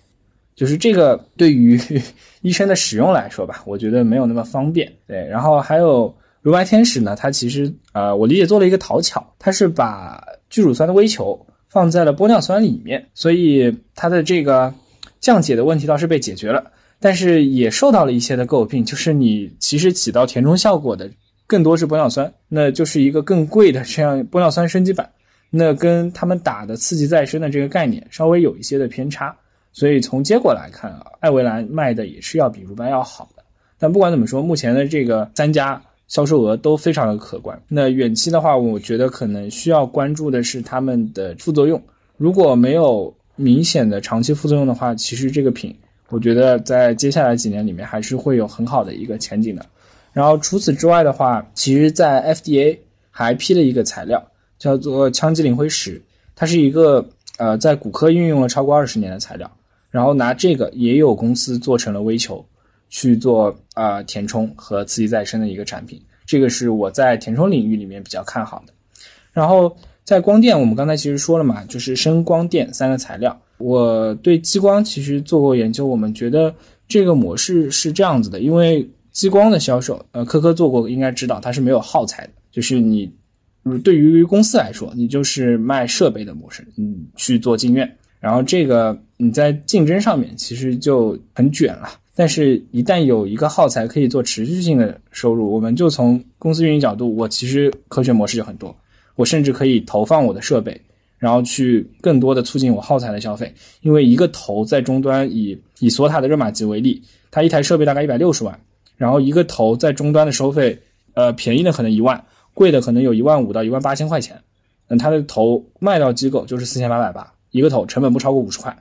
就是这个对于 (laughs) 医生的使用来说吧，我觉得没有那么方便。对，然后还有如白天使呢，它其实呃，我理解做了一个讨巧，它是把聚乳酸的微球放在了玻尿酸里面，所以它的这个降解的问题倒是被解决了，但是也受到了一些的诟病，就是你其实起到填充效果的更多是玻尿酸，那就是一个更贵的这样玻尿酸升级版。那跟他们打的刺激再生的这个概念稍微有一些的偏差，所以从结果来看啊，艾维兰卖的也是要比如班要好的。但不管怎么说，目前的这个三家销售额都非常的可观。那远期的话，我觉得可能需要关注的是他们的副作用。如果没有明显的长期副作用的话，其实这个品，我觉得在接下来几年里面还是会有很好的一个前景的。然后除此之外的话，其实在 FDA 还批了一个材料。叫做羟基磷灰石，它是一个呃在骨科运用了超过二十年的材料，然后拿这个也有公司做成了微球去做啊填充和刺激再生的一个产品，这个是我在填充领域里面比较看好的。然后在光电，我们刚才其实说了嘛，就是声光电三个材料，我对激光其实做过研究，我们觉得这个模式是这样子的，因为激光的销售，呃，科科做过应该知道它是没有耗材的，就是你。对于公司来说，你就是卖设备的模式，嗯，去做进院，然后这个你在竞争上面其实就很卷了。但是，一旦有一个耗材可以做持续性的收入，我们就从公司运营角度，我其实科学模式就很多，我甚至可以投放我的设备，然后去更多的促进我耗材的消费。因为一个头在终端，以以索塔的热玛吉为例，它一台设备大概一百六十万，然后一个头在终端的收费，呃，便宜的可能一万，贵的可能有一万五到一万八千块钱。那它的头卖到机构就是四千八百八一个头，成本不超过五十块，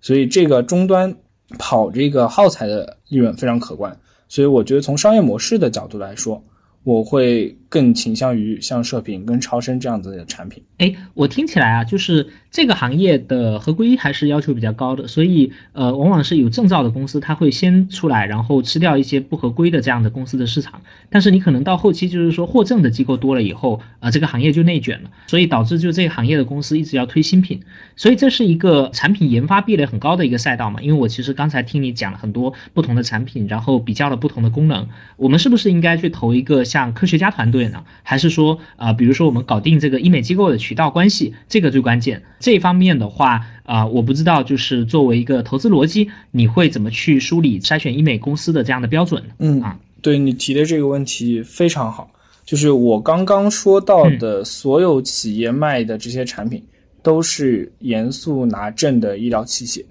所以这个终端跑这个耗材的利润非常可观。所以我觉得从商业模式的角度来说。我会更倾向于像射频跟超声这样子的产品。哎，我听起来啊，就是这个行业的合规还是要求比较高的，所以呃，往往是有证照的公司，它会先出来，然后吃掉一些不合规的这样的公司的市场。但是你可能到后期就是说获证的机构多了以后，啊，这个行业就内卷了，所以导致就这个行业的公司一直要推新品。所以这是一个产品研发壁垒很高的一个赛道嘛。因为我其实刚才听你讲了很多不同的产品，然后比较了不同的功能，我们是不是应该去投一个？像科学家团队呢，还是说啊，比如说我们搞定这个医美机构的渠道关系，这个最关键。这一方面的话啊，我不知道，就是作为一个投资逻辑，你会怎么去梳理筛选医美公司的这样的标准？嗯啊，对你提的这个问题非常好，就是我刚刚说到的所有企业卖的这些产品，都是严肃拿证的医疗器械，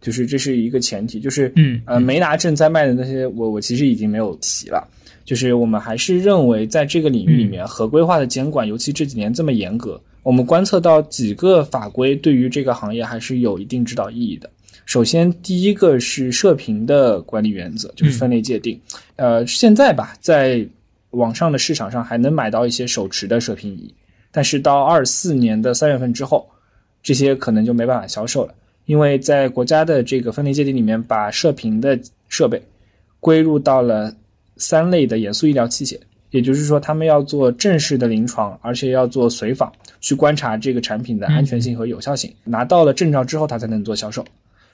就是这是一个前提，就是嗯呃没拿证在卖的那些，我我其实已经没有提了。就是我们还是认为，在这个领域里面，合规化的监管，尤其这几年这么严格，我们观测到几个法规对于这个行业还是有一定指导意义的。首先，第一个是射频的管理原则，就是分类界定。呃，现在吧，在网上的市场上还能买到一些手持的射频仪，但是到二四年的三月份之后，这些可能就没办法销售了，因为在国家的这个分类界定里面，把射频的设备归入到了。三类的严肃医疗器械，也就是说，他们要做正式的临床，而且要做随访，去观察这个产品的安全性和有效性。拿到了证照之后，他才能做销售。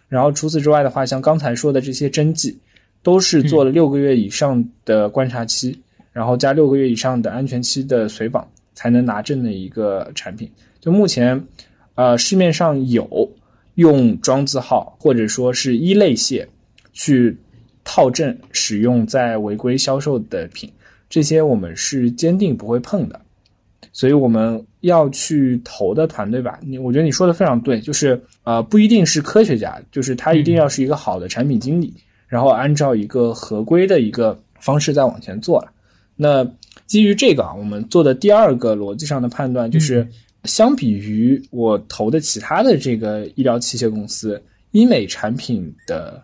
然后除此之外的话，像刚才说的这些针剂，都是做了六个月以上的观察期，然后加六个月以上的安全期的随访，才能拿证的一个产品。就目前，呃，市面上有用庄字号或者说是一类械去。套证使用在违规销售的品，这些我们是坚定不会碰的。所以我们要去投的团队吧，你我觉得你说的非常对，就是呃不一定是科学家，就是他一定要是一个好的产品经理，然后按照一个合规的一个方式再往前做了。那基于这个啊，我们做的第二个逻辑上的判断就是，相比于我投的其他的这个医疗器械公司，医美产品的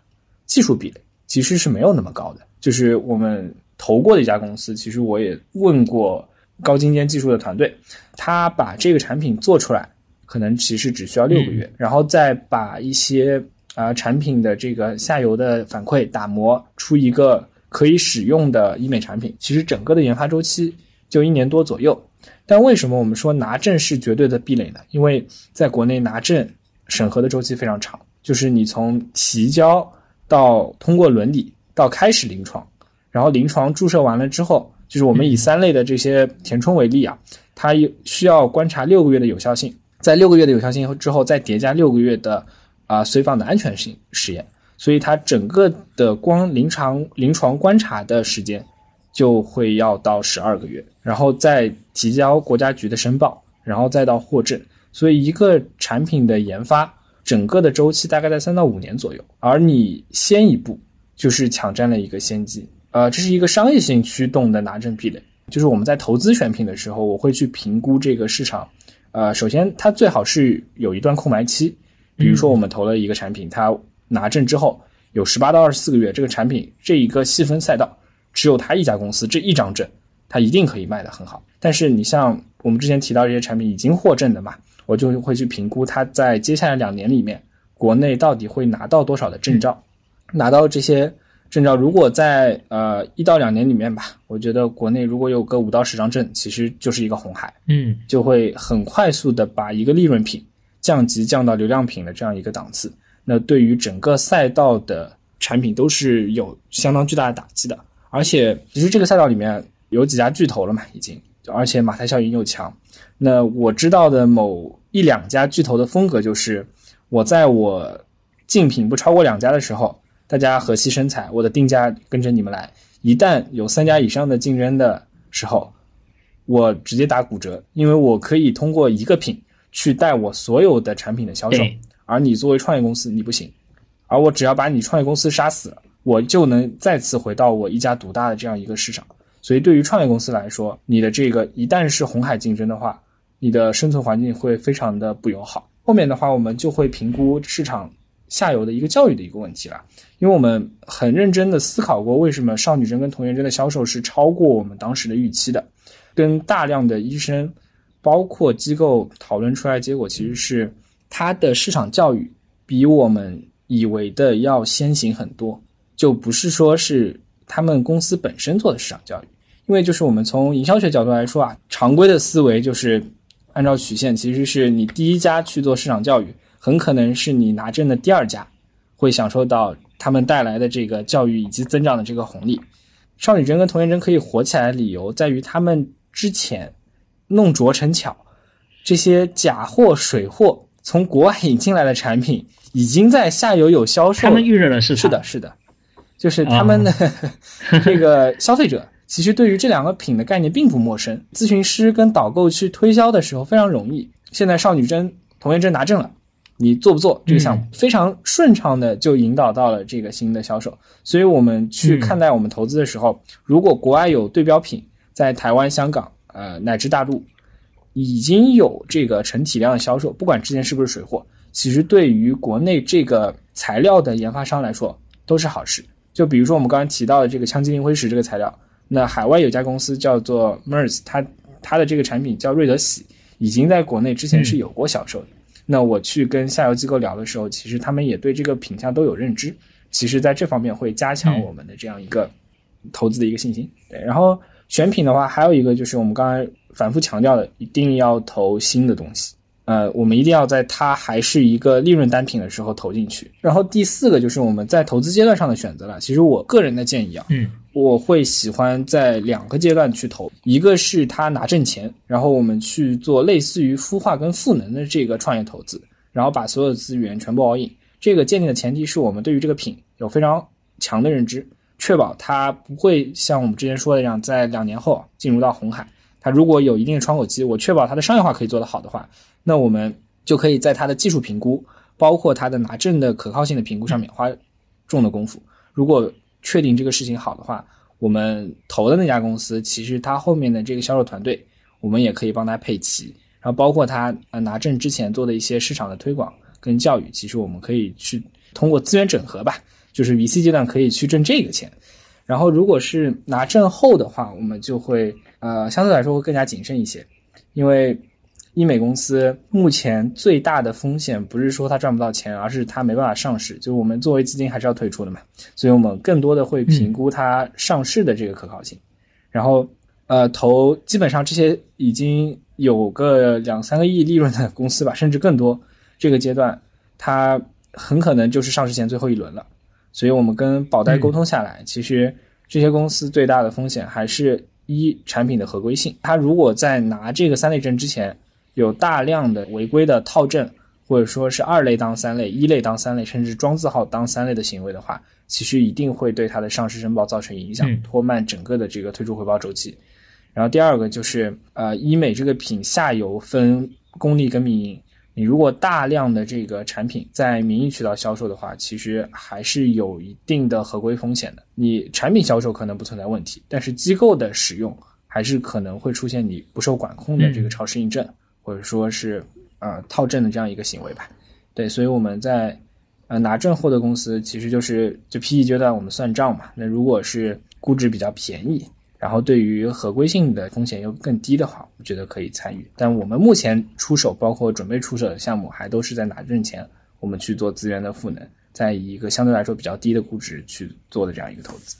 技术壁垒。其实是没有那么高的，就是我们投过的一家公司，其实我也问过高精尖技术的团队，他把这个产品做出来，可能其实只需要六个月，然后再把一些啊产品的这个下游的反馈打磨出一个可以使用的医美产品，其实整个的研发周期就一年多左右。但为什么我们说拿证是绝对的壁垒呢？因为在国内拿证审核的周期非常长，就是你从提交。到通过伦理到开始临床，然后临床注射完了之后，就是我们以三类的这些填充为例啊，它需要观察六个月的有效性，在六个月的有效性之后，再叠加六个月的啊随访的安全性实验，所以它整个的光临床临床观察的时间就会要到十二个月，然后再提交国家局的申报，然后再到获证，所以一个产品的研发。整个的周期大概在三到五年左右，而你先一步就是抢占了一个先机，呃，这是一个商业性驱动的拿证壁垒。就是我们在投资选品的时候，我会去评估这个市场，呃，首先它最好是有一段空白期，比如说我们投了一个产品，它拿证之后有十八到二十四个月，这个产品这一个细分赛道只有它一家公司这一张证，它一定可以卖得很好。但是你像我们之前提到这些产品已经获证的嘛？我就会去评估它在接下来两年里面，国内到底会拿到多少的证照，拿到这些证照，如果在呃一到两年里面吧，我觉得国内如果有个五到十张证，其实就是一个红海，嗯，就会很快速的把一个利润品降级降到流量品的这样一个档次，那对于整个赛道的产品都是有相当巨大的打击的，而且其实这个赛道里面有几家巨头了嘛，已经，而且马太效应又强，那我知道的某。一两家巨头的风格就是，我在我竞品不超过两家的时候，大家和气生财，我的定价跟着你们来。一旦有三家以上的竞争的时候，我直接打骨折，因为我可以通过一个品去带我所有的产品的销售，而你作为创业公司你不行，而我只要把你创业公司杀死，我就能再次回到我一家独大的这样一个市场。所以对于创业公司来说，你的这个一旦是红海竞争的话，你的生存环境会非常的不友好。后面的话，我们就会评估市场下游的一个教育的一个问题了，因为我们很认真的思考过，为什么少女针跟童颜针的销售是超过我们当时的预期的，跟大量的医生。包括机构讨论出来结果，其实是它的市场教育比我们以为的要先行很多，就不是说是他们公司本身做的市场教育，因为就是我们从营销学角度来说啊，常规的思维就是按照曲线，其实是你第一家去做市场教育，很可能是你拿证的第二家会享受到他们带来的这个教育以及增长的这个红利。少女针跟童颜针可以火起来的理由在于他们之前。弄拙成巧，这些假货、水货从国外引进来的产品，已经在下游有销售。他们预热了市场。是的，是的，就是他们的 (laughs) 这个消费者，其实对于这两个品的概念并不陌生。咨询师跟导购去推销的时候非常容易。现在少女针、童颜针拿证了，你做不做这个项目？非常顺畅的就引导到了这个新的销售。所以我们去看待我们投资的时候，如果国外有对标品，在台湾、香港。呃，乃至大陆已经有这个成体量的销售，不管之前是不是水货，其实对于国内这个材料的研发商来说都是好事。就比如说我们刚刚提到的这个羟基磷灰石这个材料，那海外有家公司叫做 MERS，它它的这个产品叫瑞德喜，已经在国内之前是有过销售的。那我去跟下游机构聊的时候，其实他们也对这个品相都有认知，其实在这方面会加强我们的这样一个投资的一个信心。对，然后。选品的话，还有一个就是我们刚才反复强调的，一定要投新的东西。呃，我们一定要在它还是一个利润单品的时候投进去。然后第四个就是我们在投资阶段上的选择了。其实我个人的建议啊，嗯，我会喜欢在两个阶段去投，一个是它拿挣钱，然后我们去做类似于孵化跟赋能的这个创业投资，然后把所有的资源全部 all in。这个建立的前提是我们对于这个品有非常强的认知。确保它不会像我们之前说的这样，在两年后进入到红海。它如果有一定的窗口期，我确保它的商业化可以做得好的话，那我们就可以在它的技术评估，包括它的拿证的可靠性的评估上面花重的功夫。如果确定这个事情好的话，我们投的那家公司，其实它后面的这个销售团队，我们也可以帮他配齐。然后包括他拿证之前做的一些市场的推广跟教育，其实我们可以去通过资源整合吧。就是 VC 阶段可以去挣这个钱，然后如果是拿证后的话，我们就会呃相对来说会更加谨慎一些，因为医美公司目前最大的风险不是说它赚不到钱，而是它没办法上市。就我们作为基金还是要退出的嘛，所以我们更多的会评估它上市的这个可靠性。然后呃投基本上这些已经有个两三个亿利润的公司吧，甚至更多，这个阶段它很可能就是上市前最后一轮了。所以我们跟保代沟通下来，其实这些公司最大的风险还是一产品的合规性。它如果在拿这个三类证之前，有大量的违规的套证，或者说是二类当三类、一类当三类，甚至装字号当三类的行为的话，其实一定会对它的上市申报造成影响，拖慢整个的这个退出回报周期。然后第二个就是，呃，医美这个品下游分公立跟民营。你如果大量的这个产品在民营渠道销售的话，其实还是有一定的合规风险的。你产品销售可能不存在问题，但是机构的使用还是可能会出现你不受管控的这个超市印证，或者说是呃套证的这样一个行为吧。对，所以我们在呃拿证后的公司，其实就是就 PE 阶段我们算账嘛。那如果是估值比较便宜。然后对于合规性的风险又更低的话，我觉得可以参与。但我们目前出手，包括准备出手的项目，还都是在拿证钱，我们去做资源的赋能，在以一个相对来说比较低的估值去做的这样一个投资。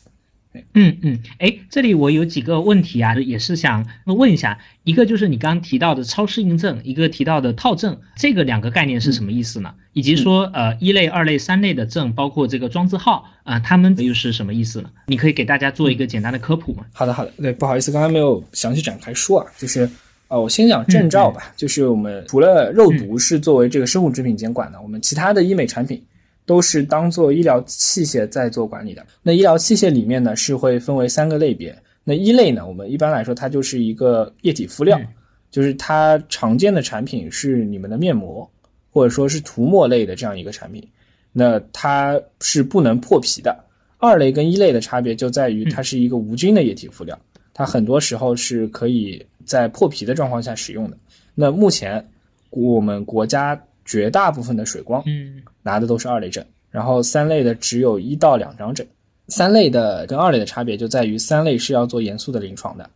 嗯嗯，哎，这里我有几个问题啊，也是想问一下。一个就是你刚刚提到的超适应症，一个提到的套证，这个两个概念是什么意思呢？以及说呃一类、二类、三类的证，包括这个装字号啊，他们又是什么意思呢？你可以给大家做一个简单的科普吗？好的好的，对，不好意思，刚才没有详细展开说啊，就是呃我先讲证照吧，就是我们除了肉毒是作为这个生物制品监管的，我们其他的医美产品。都是当做医疗器械在做管理的。那医疗器械里面呢，是会分为三个类别。那一类呢，我们一般来说它就是一个液体敷料，就是它常见的产品是你们的面膜，或者说是涂抹类的这样一个产品，那它是不能破皮的。二类跟一类的差别就在于它是一个无菌的液体敷料，它很多时候是可以在破皮的状况下使用的。那目前我们国家绝大部分的水光，嗯，拿的都是二类证，然后三类的只有一到两张证。三类的跟二类的差别就在于三类是要做严肃的临床的，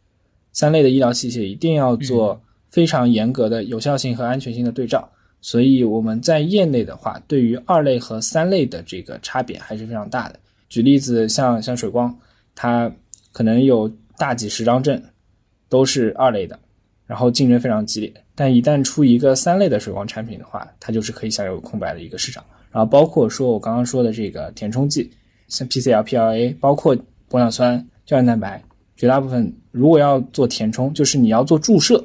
三类的医疗器械一定要做非常严格的有效性和安全性的对照。所以我们在业内的话，对于二类和三类的这个差别还是非常大的。举例子，像像水光，它可能有大几十张证，都是二类的，然后竞争非常激烈。但一旦出一个三类的水光产品的话，它就是可以享有空白的一个市场。然后包括说我刚刚说的这个填充剂，像 PCL、PLA，包括玻尿酸、胶原蛋白，绝大部分如果要做填充，就是你要做注射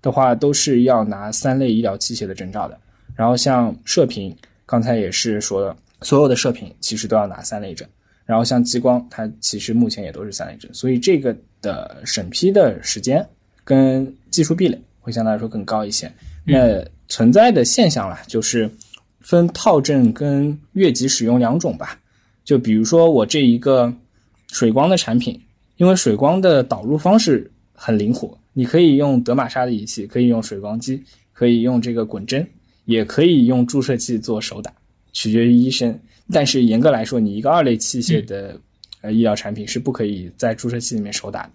的话，都是要拿三类医疗器械的证照的。然后像射频，刚才也是说了，所有的射频其实都要拿三类证。然后像激光，它其实目前也都是三类证，所以这个的审批的时间跟技术壁垒会相对来说更高一些。那存在的现象啦，就是分套证跟越级使用两种吧。就比如说我这一个水光的产品，因为水光的导入方式很灵活，你可以用德玛莎的仪器，可以用水光机，可以用这个滚针，也可以用注射器做手打，取决于医生。但是严格来说，你一个二类器械的呃医疗产品是不可以在注射器里面手打的。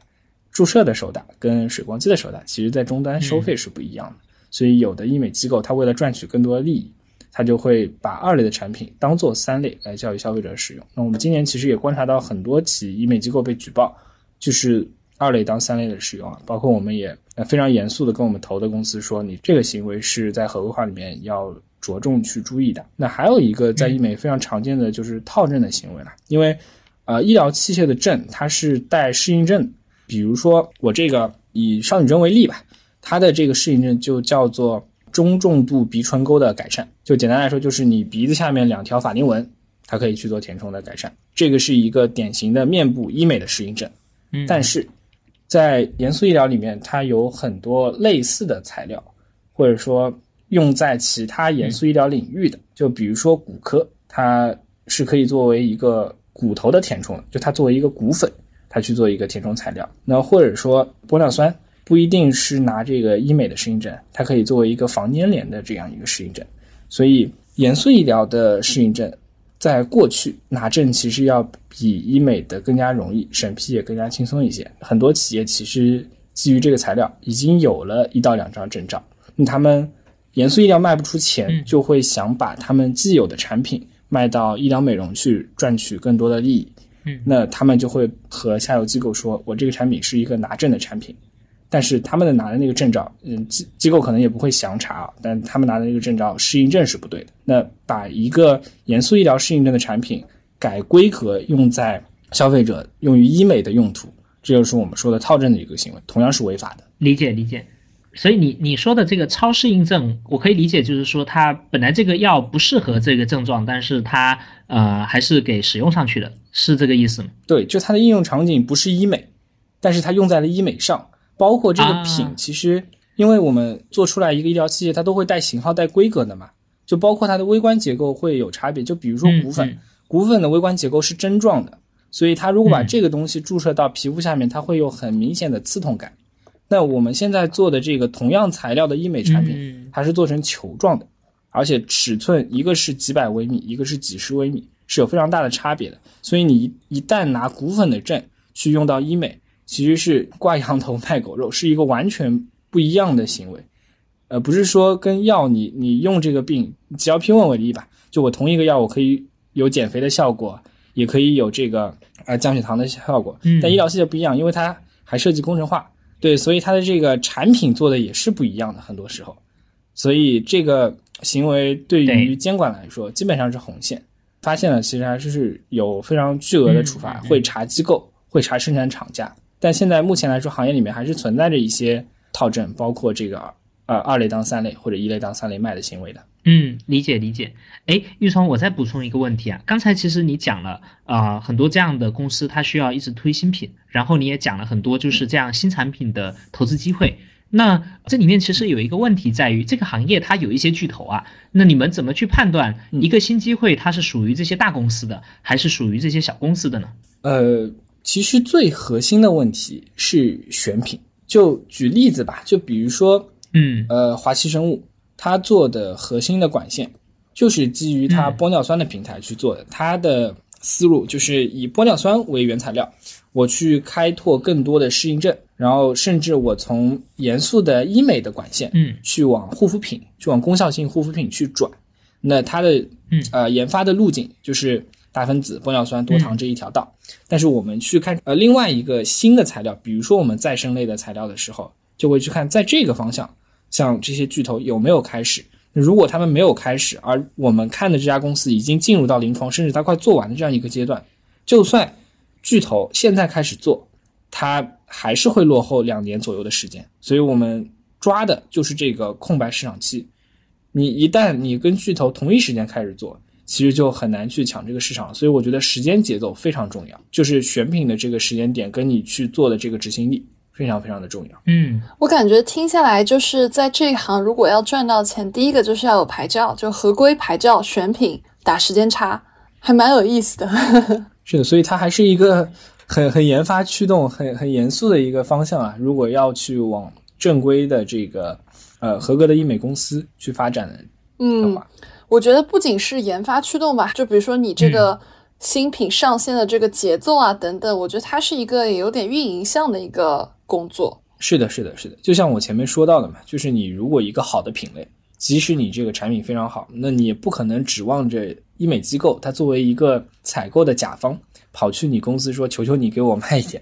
注射的手打跟水光肌的手打，其实在终端收费是不一样的。所以有的医美机构，它为了赚取更多的利益，它就会把二类的产品当做三类来教育消费者使用。那我们今年其实也观察到很多起医美机构被举报，就是二类当三类的使用啊。包括我们也非常严肃的跟我们投的公司说，你这个行为是在合规化里面要。着重去注意的。那还有一个在医美非常常见的就是套证的行为了，因为，呃，医疗器械的证它是带适应症，比如说我这个以少女针为例吧，它的这个适应症就叫做中重度鼻唇沟的改善，就简单来说就是你鼻子下面两条法令纹，它可以去做填充的改善，这个是一个典型的面部医美的适应症。嗯，但是在严肃医疗里面，它有很多类似的材料，或者说。用在其他严肃医疗领域的，就比如说骨科，它是可以作为一个骨头的填充的，就它作为一个骨粉，它去做一个填充材料。那或者说玻尿酸，不一定是拿这个医美的适应症，它可以作为一个防粘连的这样一个适应症。所以严肃医疗的适应症，在过去拿证其实要比医美的更加容易，审批也更加轻松一些。很多企业其实基于这个材料已经有了一到两张证照，那他们。严肃医疗卖不出钱，就会想把他们既有的产品卖到医疗美容去赚取更多的利益。嗯，那他们就会和下游机构说：“我这个产品是一个拿证的产品。”但是他们的拿的那个证照，嗯，机机构可能也不会详查啊。但他们拿的那个证照适应症是不对的。那把一个严肃医疗适应症的产品改规格用在消费者用于医美的用途，这就是我们说的套证的一个行为，同样是违法的。理解理解。所以你你说的这个超适应症，我可以理解，就是说它本来这个药不适合这个症状，但是它呃还是给使用上去的，是这个意思吗？对，就它的应用场景不是医美，但是它用在了医美上，包括这个品，其实因为我们做出来一个医疗器械，它都会带型号、带规格的嘛，就包括它的微观结构会有差别，就比如说骨粉，骨粉的微观结构是针状的，所以它如果把这个东西注射到皮肤下面，它会有很明显的刺痛感。那我们现在做的这个同样材料的医美产品，它是做成球状的，而且尺寸一个是几百微米，一个是几十微米，是有非常大的差别的。所以你一旦拿骨粉的证去用到医美，其实是挂羊头卖狗肉，是一个完全不一样的行为。呃，不是说跟药你你用这个病，只要拼问为例吧，就我同一个药，我可以有减肥的效果，也可以有这个呃降血糖的效果。但医疗器械不一样，因为它还涉及工程化。对，所以它的这个产品做的也是不一样的，很多时候，所以这个行为对于监管来说基本上是红线，发现了其实还是是有非常巨额的处罚，会查机构，会查生产厂家。但现在目前来说，行业里面还是存在着一些套证，包括这个呃二类当三类或者一类当三类卖的行为的。嗯，理解理解。哎，玉聪，我再补充一个问题啊。刚才其实你讲了啊，很多这样的公司，它需要一直推新品，然后你也讲了很多就是这样新产品的投资机会。那这里面其实有一个问题在于，这个行业它有一些巨头啊，那你们怎么去判断一个新机会它是属于这些大公司的，还是属于这些小公司的呢？呃，其实最核心的问题是选品。就举例子吧，就比如说，嗯，呃，华西生物它做的核心的管线就是基于它玻尿酸的平台去做的，它的思路就是以玻尿酸为原材料，我去开拓更多的适应症。然后甚至我从严肃的医美的管线，嗯，去往护肤品，去往功效性护肤品去转，那它的，嗯，呃，研发的路径就是大分子玻尿酸多糖这一条道。但是我们去看呃另外一个新的材料，比如说我们再生类的材料的时候，就会去看在这个方向，像这些巨头有没有开始。如果他们没有开始，而我们看的这家公司已经进入到临床，甚至它快做完的这样一个阶段，就算巨头现在开始做。它还是会落后两年左右的时间，所以我们抓的就是这个空白市场期。你一旦你跟巨头同一时间开始做，其实就很难去抢这个市场。所以我觉得时间节奏非常重要，就是选品的这个时间点跟你去做的这个执行力非常非常的重要。嗯，我感觉听下来就是在这一行，如果要赚到钱，第一个就是要有牌照，就合规牌照，选品打时间差，还蛮有意思的。(laughs) 是的，所以它还是一个。很很研发驱动，很很严肃的一个方向啊！如果要去往正规的这个呃合格的医美公司去发展的嗯，我觉得不仅是研发驱动吧，就比如说你这个新品上线的这个节奏啊等等，我觉得它是一个有点运营向的一个工作。是的，是的，是的，就像我前面说到的嘛，就是你如果一个好的品类，即使你这个产品非常好，那你也不可能指望着医美机构它作为一个采购的甲方。跑去你公司说求求你给我卖一点，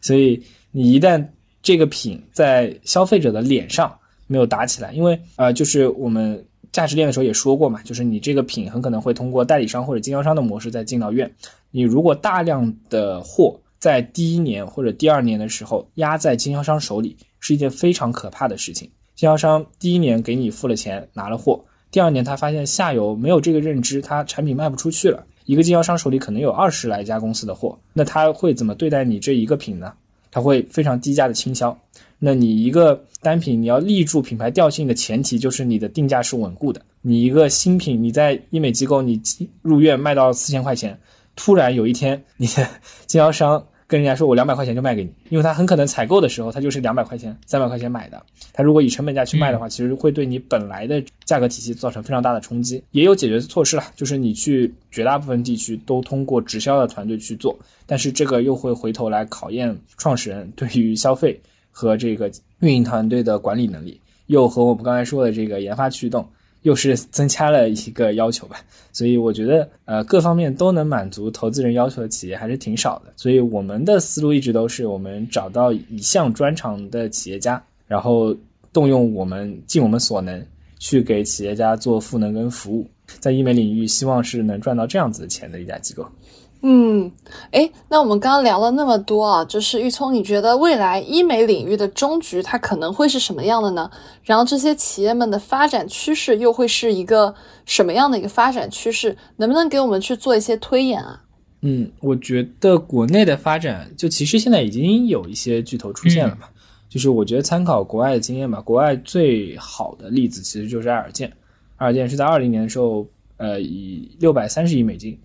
所以你一旦这个品在消费者的脸上没有打起来，因为呃，就是我们价值链的时候也说过嘛，就是你这个品很可能会通过代理商或者经销商的模式再进到院。你如果大量的货在第一年或者第二年的时候压在经销商手里，是一件非常可怕的事情。经销商第一年给你付了钱拿了货，第二年他发现下游没有这个认知，他产品卖不出去了。一个经销商手里可能有二十来家公司的货，那他会怎么对待你这一个品呢？他会非常低价的倾销。那你一个单品，你要立住品牌调性的前提就是你的定价是稳固的。你一个新品，你在医美机构你入院卖到四千块钱，突然有一天你的 (laughs) 经销商。跟人家说，我两百块钱就卖给你，因为他很可能采购的时候，他就是两百块钱、三百块钱买的。他如果以成本价去卖的话，其实会对你本来的价格体系造成非常大的冲击。也有解决措施了，就是你去绝大部分地区都通过直销的团队去做，但是这个又会回头来考验创始人对于消费和这个运营团队的管理能力，又和我们刚才说的这个研发驱动。又是增加了一个要求吧，所以我觉得，呃，各方面都能满足投资人要求的企业还是挺少的。所以我们的思路一直都是，我们找到一项专长的企业家，然后动用我们尽我们所能去给企业家做赋能跟服务，在医美领域，希望是能赚到这样子的钱的一家机构。嗯，哎，那我们刚刚聊了那么多啊，就是玉聪，你觉得未来医美领域的终局它可能会是什么样的呢？然后这些企业们的发展趋势又会是一个什么样的一个发展趋势？能不能给我们去做一些推演啊？嗯，我觉得国内的发展就其实现在已经有一些巨头出现了嘛，就是我觉得参考国外的经验吧，国外最好的例子其实就是爱尔健，爱尔健是在二零年的时候，呃，以六百三十亿美金。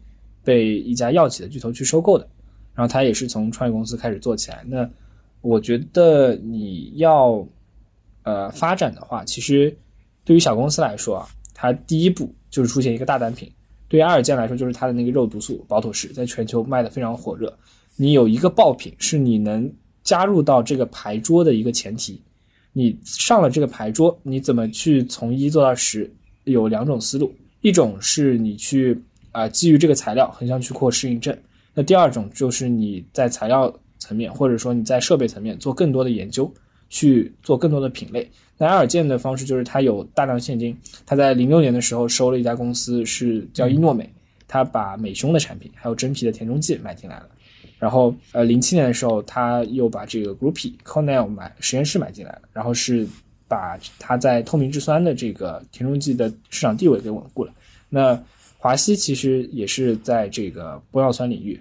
被一家药企的巨头去收购的，然后他也是从创业公司开始做起来。那我觉得你要呃发展的话，其实对于小公司来说啊，它第一步就是出现一个大单品。对于阿尔健来说，就是它的那个肉毒素保妥适，在全球卖的非常火热。你有一个爆品，是你能加入到这个牌桌的一个前提。你上了这个牌桌，你怎么去从一做到十？有两种思路，一种是你去。啊，基于这个材料横向去扩适应症。那第二种就是你在材料层面，或者说你在设备层面做更多的研究，去做更多的品类。那埃尔健的方式就是它有大量现金，它在零六年的时候收了一家公司，是叫伊诺美，它把美胸的产品还有真皮的填充剂买进来了。然后呃，零七年的时候，他又把这个 Groupie Cornell 买实验室买进来了，然后是把它在透明质酸的这个填充剂的市场地位给稳固了。那华西其实也是在这个玻尿酸领域，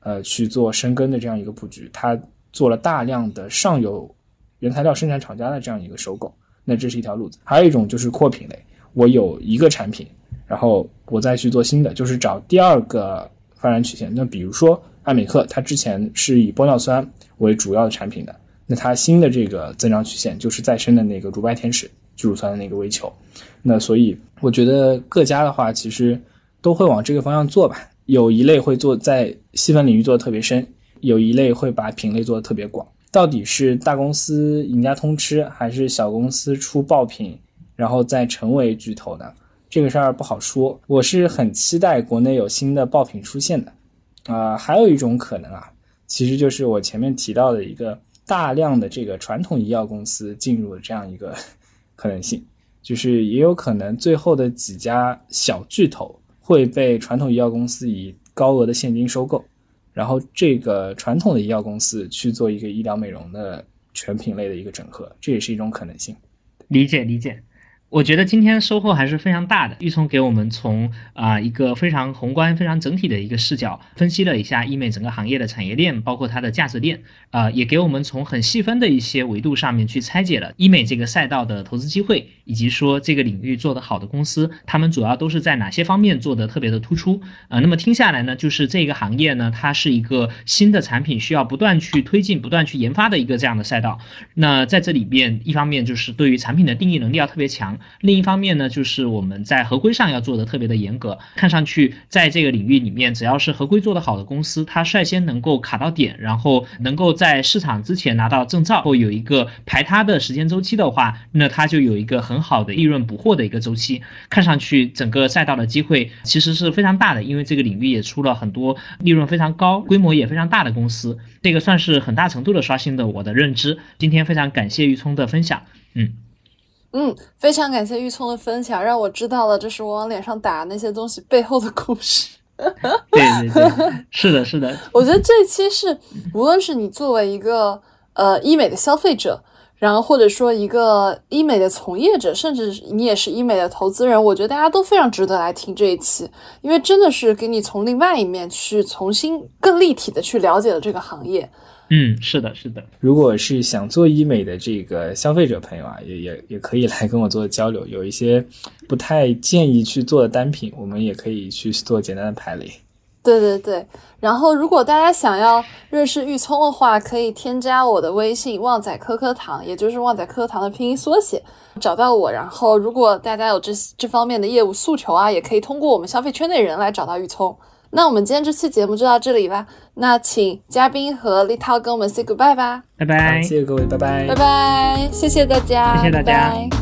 呃，去做深耕的这样一个布局。它做了大量的上游原材料生产厂家的这样一个收购，那这是一条路子。还有一种就是扩品类，我有一个产品，然后我再去做新的，就是找第二个发展曲线。那比如说艾美克，它之前是以玻尿酸为主要的产品的，那它新的这个增长曲线就是再生的那个乳白天使聚乳酸的那个微球。那所以我觉得各家的话，其实都会往这个方向做吧。有一类会做在细分领域做的特别深，有一类会把品类做的特别广。到底是大公司赢家通吃，还是小公司出爆品，然后再成为巨头呢？这个事儿不好说。我是很期待国内有新的爆品出现的。啊，还有一种可能啊，其实就是我前面提到的一个大量的这个传统医药公司进入的这样一个可能性，就是也有可能最后的几家小巨头。会被传统医药公司以高额的现金收购，然后这个传统的医药公司去做一个医疗美容的全品类的一个整合，这也是一种可能性。理解理解。我觉得今天收获还是非常大的。玉聪给我们从啊一个非常宏观、非常整体的一个视角分析了一下医美整个行业的产业链，包括它的价值链，啊，也给我们从很细分的一些维度上面去拆解了医美这个赛道的投资机会，以及说这个领域做得好的公司，他们主要都是在哪些方面做得特别的突出。啊，那么听下来呢，就是这个行业呢，它是一个新的产品需要不断去推进、不断去研发的一个这样的赛道。那在这里边，一方面就是对于产品的定义能力要特别强。另一方面呢，就是我们在合规上要做的特别的严格。看上去，在这个领域里面，只要是合规做得好的公司，它率先能够卡到点，然后能够在市场之前拿到证照，或有一个排他的时间周期的话，那它就有一个很好的利润补货的一个周期。看上去，整个赛道的机会其实是非常大的，因为这个领域也出了很多利润非常高、规模也非常大的公司。这个算是很大程度的刷新的我的认知。今天非常感谢玉聪的分享，嗯。嗯，非常感谢玉聪的分享，让我知道了这是我往脸上打那些东西背后的故事。(laughs) 对对对，是的，是的。(laughs) 我觉得这一期是，无论是你作为一个呃医美的消费者，然后或者说一个医美的从业者，甚至你也是医美的投资人，我觉得大家都非常值得来听这一期，因为真的是给你从另外一面去重新更立体的去了解了这个行业。嗯，是的，是的。如果是想做医美的这个消费者朋友啊，也也也可以来跟我做交流。有一些不太建议去做的单品，我们也可以去做简单的排雷。对对对。然后，如果大家想要认识玉聪的话，可以添加我的微信“旺仔颗颗糖”，也就是“旺仔颗颗糖”的拼音缩写，找到我。然后，如果大家有这这方面的业务诉求啊，也可以通过我们消费圈内人来找到玉聪。那我们今天这期节目就到这里吧。那请嘉宾和立涛跟我们 say goodbye 吧。拜拜，谢谢各位，拜拜，拜拜，谢谢大家，谢谢大家。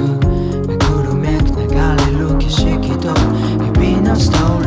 stone.